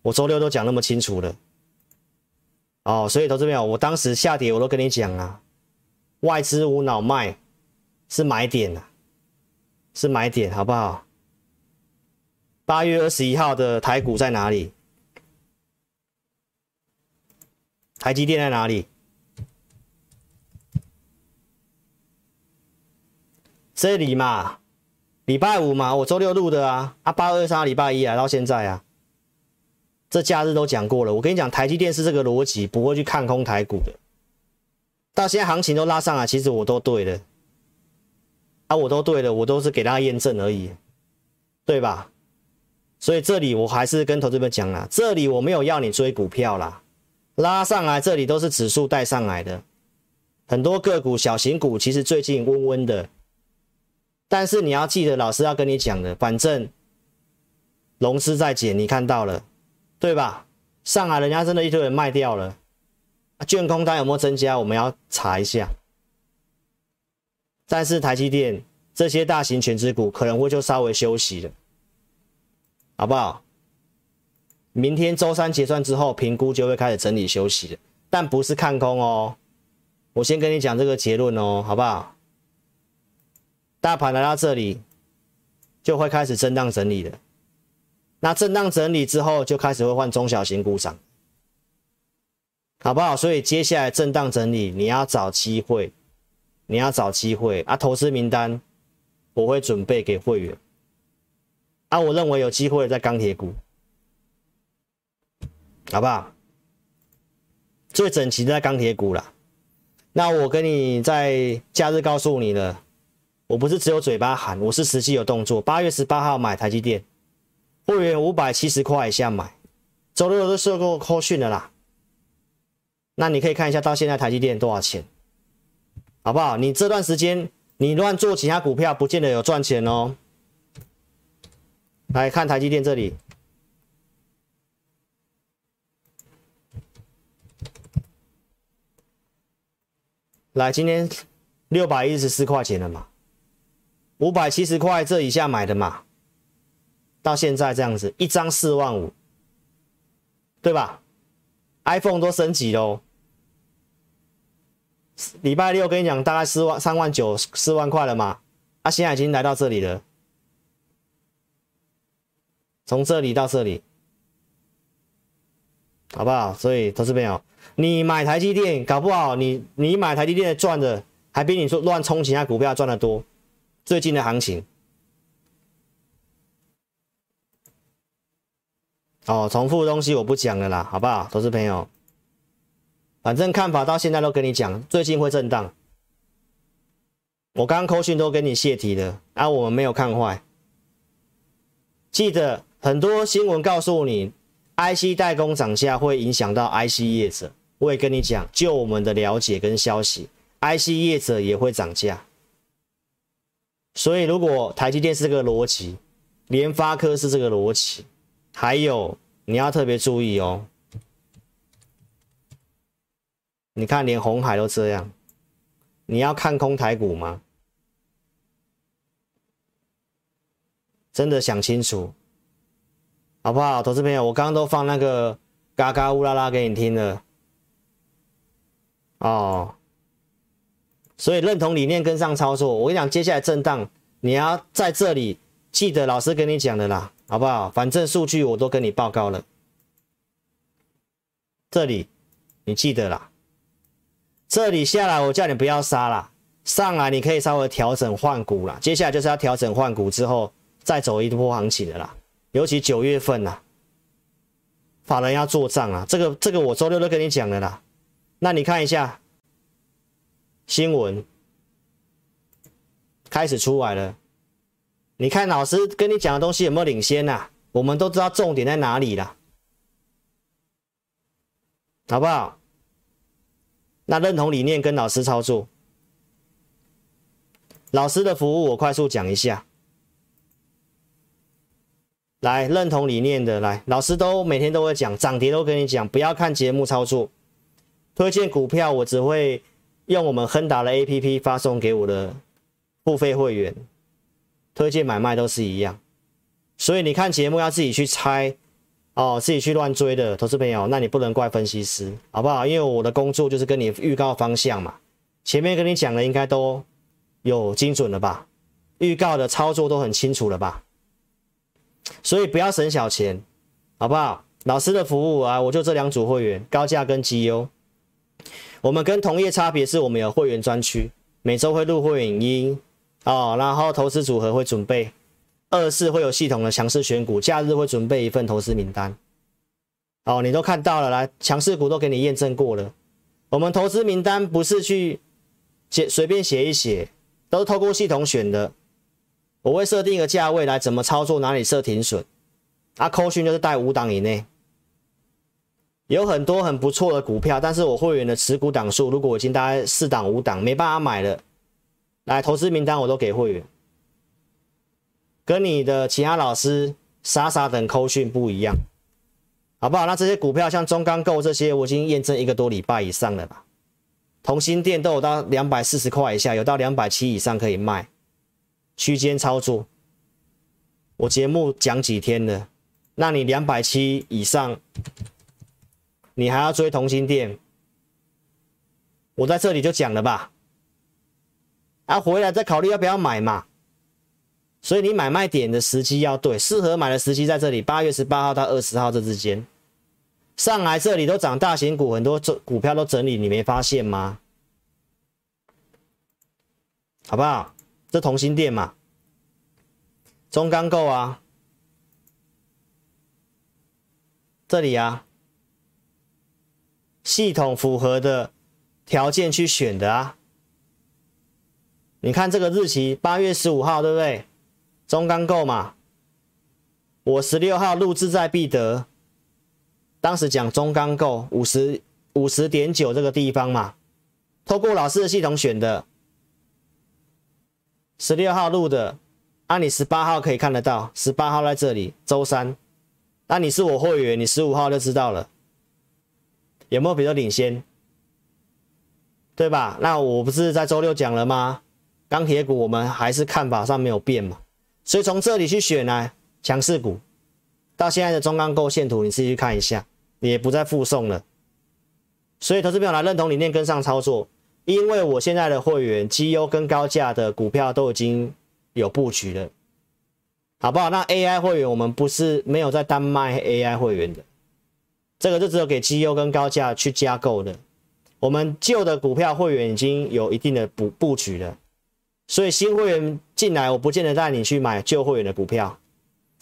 我周六都讲那么清楚了。哦，所以投资朋友，我当时下跌我都跟你讲啊。外资无脑卖是买点啊，是买点，好不好？八月二十一号的台股在哪里？台积电在哪里？这里嘛，礼拜五嘛，我周六录的啊，啊，八二三礼拜一啊，到现在啊，这假日都讲过了。我跟你讲，台积电是这个逻辑，不会去看空台股的。到现在行情都拉上来，其实我都对的，啊，我都对的，我都是给大家验证而已，对吧？所以这里我还是跟投资们讲啦，这里我没有要你追股票啦，拉上来这里都是指数带上来的，很多个股小型股其实最近温温的，但是你要记得老师要跟你讲的，反正龙狮在减，你看到了，对吧？上海人家真的一堆人卖掉了。券空单有没有增加？我们要查一下。但是台积电这些大型全资股可能会就稍微休息了，好不好？明天周三结算之后，评估就会开始整理休息了，但不是看空哦。我先跟你讲这个结论哦，好不好？大盘来到这里，就会开始震荡整理了。那震荡整理之后，就开始会换中小型股涨。好不好？所以接下来震荡整理，你要找机会，你要找机会啊！投资名单我会准备给会员啊！我认为有机会在钢铁股，好不好？最整齐的在钢铁股了。那我跟你在假日告诉你了，我不是只有嘴巴喊，我是实际有动作。八月十八号买台积电，会员五百七十块以下买，周六都收过扣讯的啦。那你可以看一下到现在台积电多少钱，好不好？你这段时间你乱做其他股票，不见得有赚钱哦。来看台积电这里，来今天六百一十四块钱了嘛，五百七十块这以下买的嘛，到现在这样子一张四万五，对吧？iPhone 都升级喽。礼拜六跟你讲，大概四万三万九四万块了嘛？啊，现在已经来到这里了，从这里到这里，好不好？所以投资朋友，你买台积电，搞不好你你买台积电赚的，还比你说乱冲其他股票赚的多。最近的行情，哦，重复的东西我不讲了啦，好不好？投资朋友。反正看法到现在都跟你讲，最近会震荡。我刚刚扣讯都跟你泄题了，啊，我们没有看坏。记得很多新闻告诉你，IC 代工涨价会影响到 IC 业者。我也跟你讲，就我们的了解跟消息，IC 业者也会涨价。所以如果台积电是这个逻辑，联发科是这个逻辑，还有你要特别注意哦。你看，连红海都这样，你要看空台股吗？真的想清楚，好不好，投资朋友？我刚刚都放那个嘎嘎乌拉拉给你听了，哦，所以认同理念跟上操作。我跟你讲，接下来震荡，你要在这里记得老师跟你讲的啦，好不好？反正数据我都跟你报告了，这里你记得啦。这里下来，我叫你不要杀了，上来你可以稍微调整换股了。接下来就是要调整换股之后，再走一波行情的啦。尤其九月份呐、法人要做账啊，这个这个我周六都跟你讲了啦。那你看一下新闻开始出来了，你看老师跟你讲的东西有没有领先呐、啊？我们都知道重点在哪里了，好不好？那认同理念跟老师操作，老师的服务我快速讲一下。来，认同理念的来，老师都每天都会讲涨跌都跟你讲，不要看节目操作，推荐股票我只会用我们亨达的 APP 发送给我的付费会员，推荐买卖都是一样，所以你看节目要自己去猜哦，自己去乱追的投资朋友，那你不能怪分析师，好不好？因为我的工作就是跟你预告方向嘛，前面跟你讲的应该都有精准了吧，预告的操作都很清楚了吧。所以不要省小钱，好不好？老师的服务啊，我就这两组会员，高价跟绩优。我们跟同业差别是我们有会员专区，每周会录会员影音哦，然后投资组合会准备，二四会有系统的强势选股，假日会准备一份投资名单。哦，你都看到了，来强势股都给你验证过了。我们投资名单不是去写随便写一写，都是透过系统选的。我会设定一个价位来怎么操作，哪里设停损，啊，扣讯就是带五档以内，有很多很不错的股票，但是我会员的持股档数如果已经大概四档五档没办法买了，来投资名单我都给会员，跟你的其他老师傻傻等扣讯不一样，好不好？那这些股票像中钢构这些，我已经验证一个多礼拜以上了吧，同心电都有到两百四十块以下，有到两百七以上可以卖。区间操作，我节目讲几天了？那你两百七以上，你还要追同心电？我在这里就讲了吧，啊，回来再考虑要不要买嘛。所以你买卖点的时机要对，适合买的时机在这里，八月十八号到二十号这之间。上来这里都涨大型股，很多股票都整理，你没发现吗？好不好？这同心店嘛，中钢构啊，这里啊，系统符合的条件去选的啊。你看这个日期，八月十五号，对不对？中钢构嘛，我十六号录制在必得，当时讲中钢构五十五十点九这个地方嘛，透过老师的系统选的。十六号录的，啊，你十八号可以看得到，十八号在这里，周三。那你是我会员，你十五号就知道了，有没有比较领先？对吧？那我不是在周六讲了吗？钢铁股我们还是看法上没有变嘛，所以从这里去选呢，强势股，到现在的中钢构线图，你自己去看一下，你也不再附送了。所以投资朋友来认同理念，跟上操作。因为我现在的会员绩优跟高价的股票都已经有布局了，好不好？那 AI 会员我们不是没有在单卖 AI 会员的，这个就只有给绩优跟高价去加购的。我们旧的股票会员已经有一定的布布局了，所以新会员进来，我不见得带你去买旧会员的股票，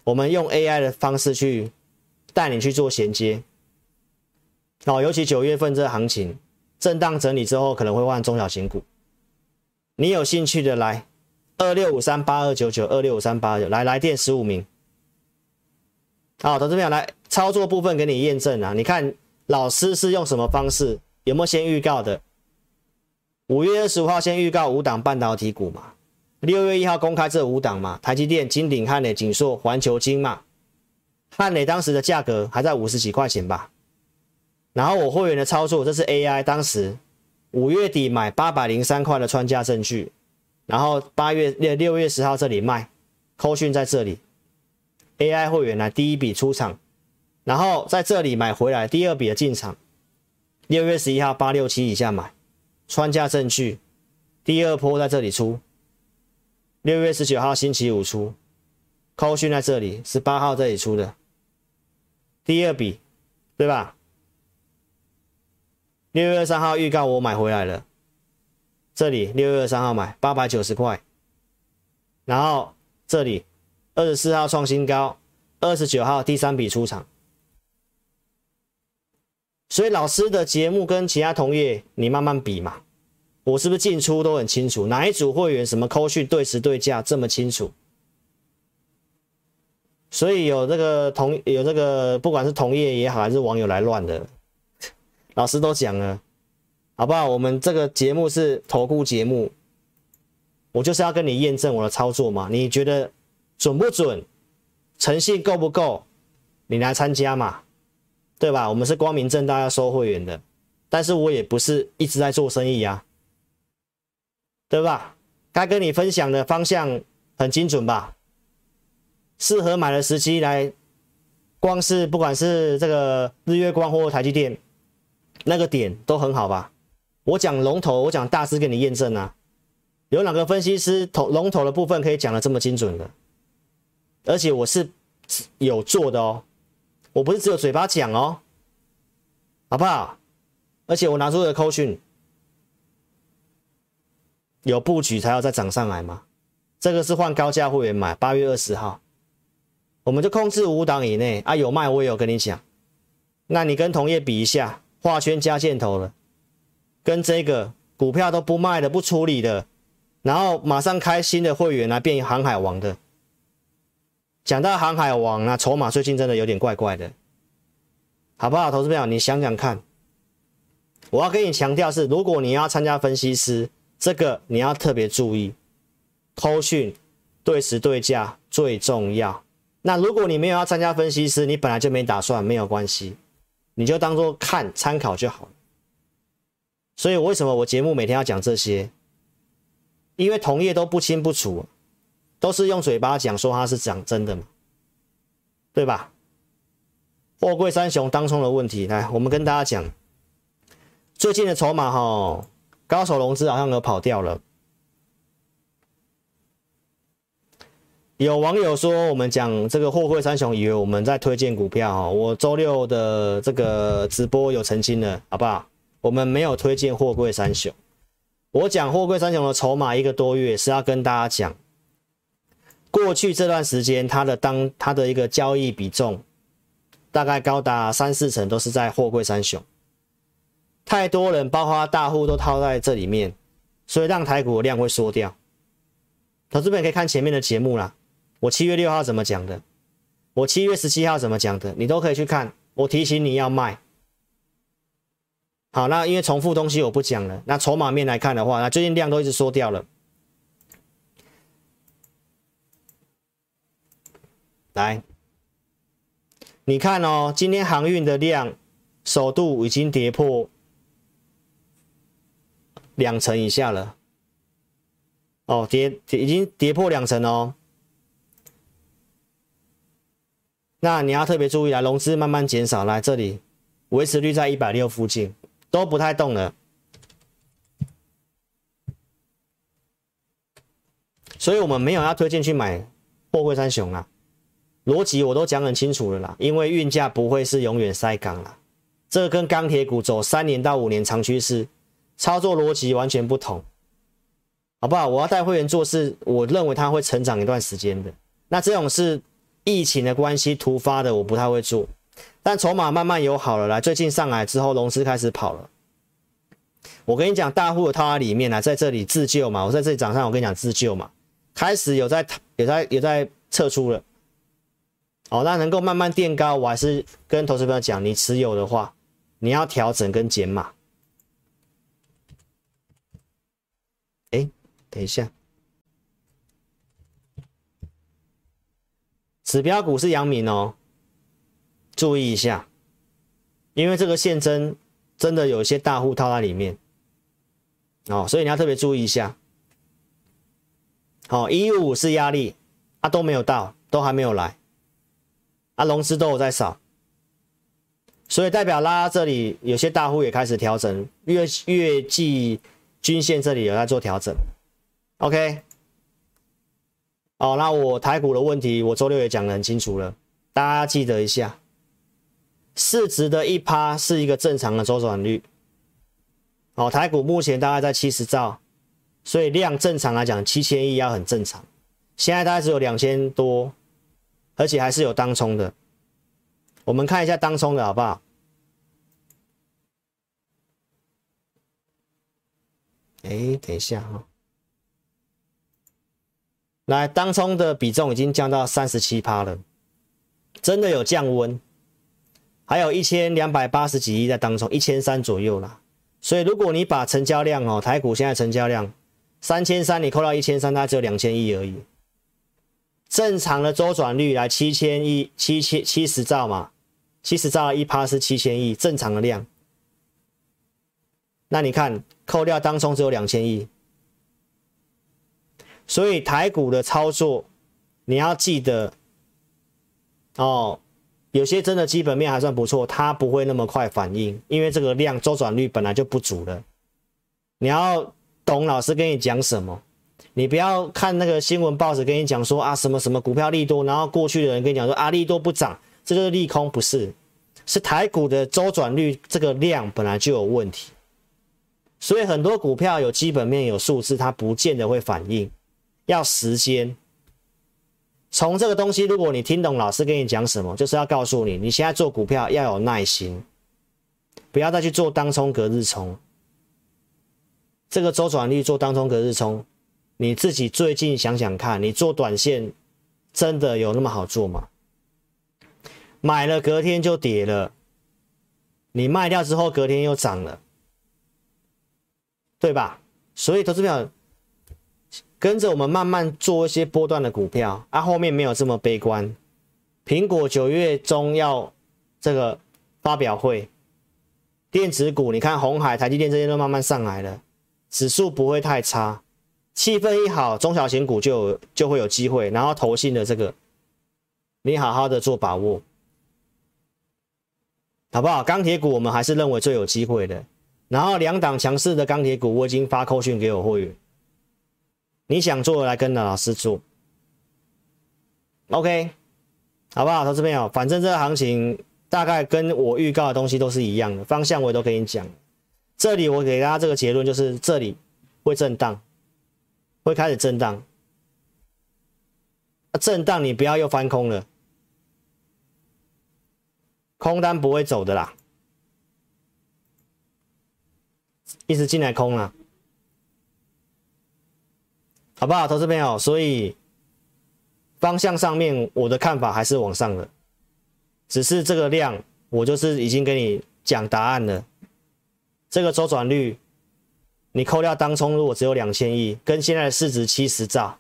我们用 AI 的方式去带你去做衔接。哦，尤其九月份这行情。震荡整理之后可能会换中小型股，你有兴趣的来二六五三八二九九二六五三八二九来来电十五名。好，投资朋友来操作部分给你验证啊，你看老师是用什么方式？有没有先预告的？五月二十五号先预告五档半导体股嘛，六月一号公开这五档嘛，台积电、金鼎、汉磊、景硕、环球晶嘛，汉磊当时的价格还在五十几块钱吧。然后我会员的操作，这是 AI，当时五月底买八百零三块的穿价证据，然后八月六六月十号这里卖，扣讯在这里，AI 会员来第一笔出场，然后在这里买回来第二笔的进场，六月十一号八六七以下买，穿价证据，第二波在这里出，六月十九号星期五出，扣讯在这里十八号这里出的，第二笔，对吧？六月二三号预告我买回来了，这里六月二三号买八百九十块，然后这里二十四号创新高，二十九号第三笔出场。所以老师的节目跟其他同业你慢慢比嘛，我是不是进出都很清楚？哪一组会员什么扣讯对时对价这么清楚？所以有这个同有这个不管是同业也好还是网友来乱的，老师都讲了，好不好？我们这个节目是投顾节目，我就是要跟你验证我的操作嘛，你觉得准不准？诚信够不够？你来参加嘛。对吧？我们是光明正大要收会员的，但是我也不是一直在做生意啊，对吧？该跟你分享的方向很精准吧？适合买的时机来，光是不管是这个日月光或台积电，那个点都很好吧？我讲龙头，我讲大师给你验证啊，有哪个分析师头龙头的部分可以讲的这么精准的？而且我是有做的哦。我不是只有嘴巴讲哦，好不好？而且我拿出的扣讯，有布局才要再涨上来嘛。这个是换高价会员买，八月二十号，我们就控制五档以内啊。有卖我也有跟你讲，那你跟同业比一下，画圈加箭头了，跟这个股票都不卖的、不处理的，然后马上开新的会员来变航海王的。讲到航海王啊，筹码最近真的有点怪怪的，好不好？投资朋友，你想想看，我要跟你强调是，如果你要参加分析师，这个你要特别注意，偷讯对时对价最重要。那如果你没有要参加分析师，你本来就没打算，没有关系，你就当做看参考就好。所以为什么我节目每天要讲这些？因为同业都不清不楚。都是用嘴巴讲，说他是讲真的嘛，对吧？货柜三雄当冲的问题，来，我们跟大家讲，最近的筹码哈，高手融资好像都跑掉了。有网友说，我们讲这个货柜三雄，以为我们在推荐股票哈。我周六的这个直播有澄清了，好不好？我们没有推荐货柜三雄，我讲货柜三雄的筹码一个多月是要跟大家讲。过去这段时间，它的当它的一个交易比重大概高达三四成，都是在货柜三雄。太多人，包括大户都套在这里面，所以让台股的量会缩掉。投资们可以看前面的节目啦，我七月六号怎么讲的，我七月十七号怎么讲的，你都可以去看。我提醒你要卖。好，那因为重复东西我不讲了。那筹码面来看的话，那最近量都一直缩掉了。来，你看哦，今天航运的量首度已经跌破两成以下了。哦，跌跌已经跌破两成哦。那你要特别注意，来融资慢慢减少，来这里维持率在一百六附近，都不太动了。所以我们没有要推荐去买货柜三雄啊。逻辑我都讲很清楚了啦，因为运价不会是永远塞港啦，这跟钢铁股走三年到五年长趋势，操作逻辑完全不同，好不好？我要带会员做事，我认为它会成长一段时间的。那这种是疫情的关系突发的，我不太会做。但筹码慢慢有好了，来最近上来之后，融资开始跑了。我跟你讲，大户的套在里面来在这里自救嘛，我在这里涨上，我跟你讲自救嘛，开始有在有在有在撤出了。哦，那能够慢慢垫高，我还是跟投资朋友讲，你持有的话，你要调整跟减码。哎，等一下，指标股是阳明哦，注意一下，因为这个现增真的有一些大户套在里面，哦，所以你要特别注意一下。好，一五五是压力，啊都没有到，都还没有来。啊，融资都有在少，所以代表拉这里有些大户也开始调整，月月季均线这里有在做调整。OK，哦，那我台股的问题，我周六也讲得很清楚了，大家记得一下，市值的一趴是一个正常的周转率，哦，台股目前大概在七十兆，所以量正常来讲七千亿要很正常。现在大概只有两千多，而且还是有当冲的。我们看一下当冲的好不好？哎，等一下哈、哦，来，当冲的比重已经降到三十七趴了，真的有降温，还有一千两百八十几亿在当冲，一千三左右啦。所以如果你把成交量哦，台股现在成交量三千三，你扣到一千三，它只有两千亿而已。正常的周转率来七千亿，七千七十兆嘛，七十兆一趴是七千亿，正常的量。那你看，扣掉当冲只有两千亿，所以台股的操作你要记得哦，有些真的基本面还算不错，它不会那么快反应，因为这个量周转率本来就不足了。你要懂老师跟你讲什么，你不要看那个新闻报纸跟你讲说啊什么什么股票利多，然后过去的人跟你讲说啊利多不涨，这就是利空，不是，是台股的周转率这个量本来就有问题。所以很多股票有基本面有数字，它不见得会反应，要时间。从这个东西，如果你听懂老师跟你讲什么，就是要告诉你，你现在做股票要有耐心，不要再去做当冲隔日冲。这个周转率做当冲隔日冲，你自己最近想想看，你做短线真的有那么好做吗？买了隔天就跌了，你卖掉之后隔天又涨了。对吧？所以投资票跟着我们慢慢做一些波段的股票啊，后面没有这么悲观。苹果九月中要这个发表会，电子股你看红海、台积电这些都慢慢上来了，指数不会太差，气氛一好，中小型股就就会有机会。然后投信的这个，你好好的做把握，好不好？钢铁股我们还是认为最有机会的。然后两档强势的钢铁股，我已经发扣讯给我会员，你想做来跟老师做，OK，好不好？投资朋友，反正这个行情大概跟我预告的东西都是一样的，方向我也都跟你讲。这里我给大家这个结论就是，这里会震荡，会开始震荡，震荡你不要又翻空了，空单不会走的啦。一直进来空了，好不好，投资朋友？所以方向上面我的看法还是往上的，只是这个量我就是已经跟你讲答案了。这个周转率，你扣掉当冲，如果只有两千亿，跟现在的市值七十兆，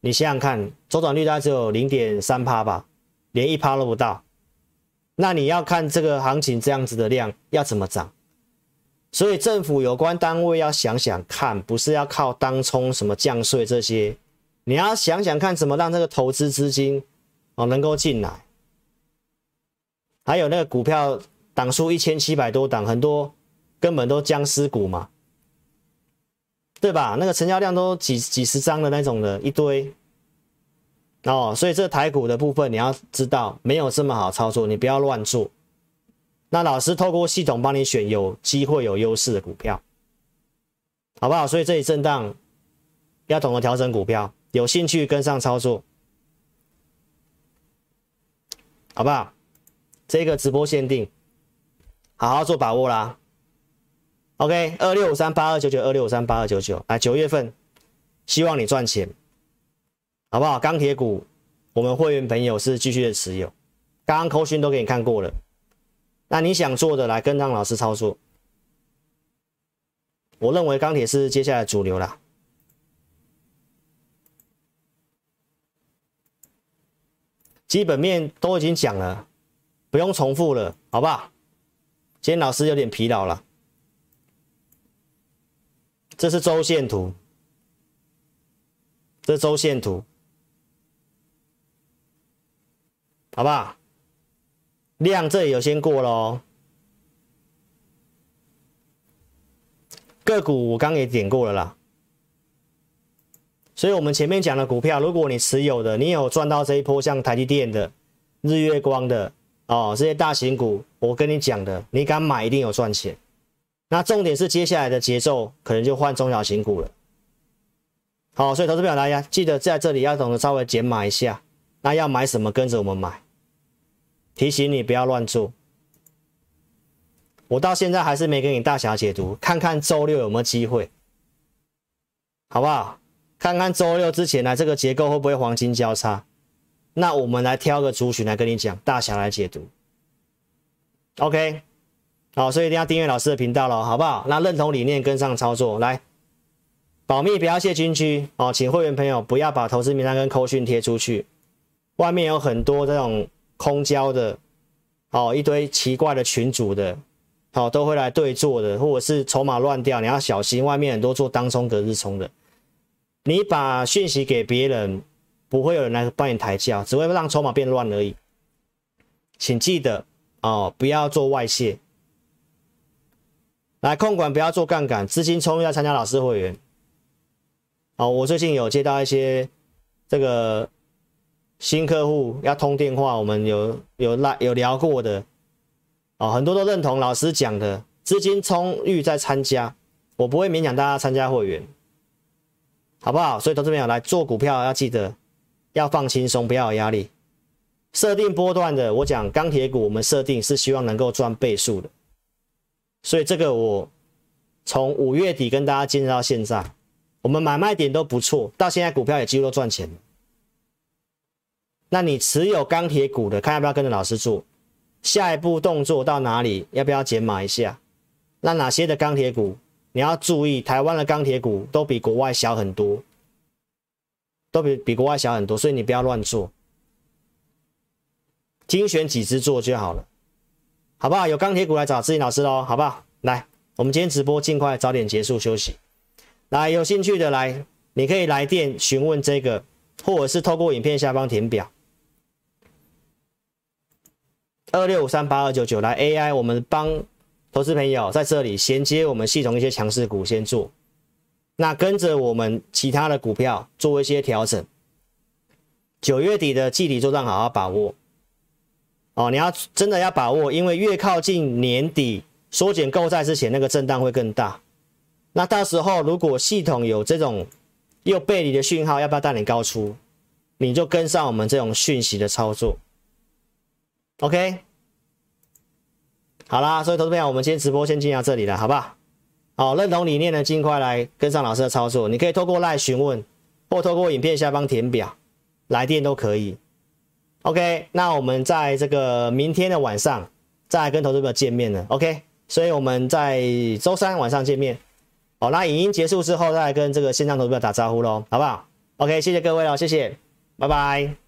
你想想看，周转率大概只有零点三趴吧，连一趴都不到。那你要看这个行情这样子的量要怎么涨？所以政府有关单位要想想看，不是要靠当冲什么降税这些，你要想想看怎么让这个投资资金哦能够进来。还有那个股票档数一千七百多档，很多根本都僵尸股嘛，对吧？那个成交量都几几十张的那种的一堆哦，所以这台股的部分你要知道没有这么好操作，你不要乱做。那老师透过系统帮你选有机会、有优势的股票，好不好？所以这里震荡要懂得调整股票，有兴趣跟上操作，好不好？这个直播限定，好好做把握啦。OK，二六五三八二九九，二六五三八二九九，来九月份，希望你赚钱，好不好？钢铁股，我们会员朋友是继续的持有，刚刚扣讯都给你看过了。那你想做的，来跟张老师操作。我认为钢铁是接下来主流啦，基本面都已经讲了，不用重复了，好不好？今天老师有点疲劳了。这是周线图，这周线图，好不好？量这里有先过咯，个股我刚也点过了啦，所以我们前面讲的股票，如果你持有的，你有赚到这一波，像台积电的、日月光的哦，这些大型股，我跟你讲的，你敢买一定有赚钱。那重点是接下来的节奏可能就换中小型股了。好，所以投资朋友大家记得在这里要懂得稍微减码一下。那要买什么跟着我们买，提醒你不要乱做。我到现在还是没给你大侠解读，看看周六有没有机会，好不好？看看周六之前呢，这个结构会不会黄金交叉？那我们来挑个族群来跟你讲，大侠来解读。OK，好，所以一定要订阅老师的频道了，好不好？那认同理念跟上操作，来保密不要泄军区哦，请会员朋友不要把投资名单跟扣讯贴出去，外面有很多这种空交的哦，一堆奇怪的群组的。好，都会来对坐的，或者是筹码乱掉，你要小心。外面很多做当冲、隔日冲的，你把讯息给别人，不会有人来帮你抬轿，只会让筹码变乱而已。请记得哦，不要做外泄。来控管，不要做杠杆，资金充裕要参加老师会员。哦，我最近有接到一些这个新客户要通电话，我们有有来有聊过的。哦，很多都认同老师讲的，资金充裕再参加，我不会勉强大家参加会员，好不好？所以投资朋友来做股票要记得要放轻松，不要有压力。设定波段的，我讲钢铁股，我们设定是希望能够赚倍数的，所以这个我从五月底跟大家坚持到现在，我们买卖点都不错，到现在股票也几乎都赚钱。那你持有钢铁股的，看要不要跟着老师做？下一步动作到哪里？要不要减码一下？那哪些的钢铁股你要注意？台湾的钢铁股都比国外小很多，都比比国外小很多，所以你不要乱做，精选几只做就好了，好不好？有钢铁股来找志颖老师喽，好不好？来，我们今天直播尽快早点结束休息。来，有兴趣的来，你可以来电询问这个，或者是透过影片下方填表。二六五三八二九九来 AI，我们帮投资朋友在这里衔接我们系统一些强势股先做，那跟着我们其他的股票做一些调整。九月底的季底作战好好把握哦，你要真的要把握，因为越靠近年底缩减购债之前，那个震荡会更大。那到时候如果系统有这种又背离的讯号，要不要带你高出？你就跟上我们这种讯息的操作。OK，好啦，所以投资朋友，我们今天直播先进到这里了，好不好？好，认同理念的尽快来跟上老师的操作。你可以透过赖询问，或透过影片下方填表，来电都可以。OK，那我们在这个明天的晚上再跟投资者见面了。OK，所以我们在周三晚上见面。好，那影音结束之后再跟这个线上投资者打招呼喽，好不好？OK，谢谢各位了，谢谢，拜拜。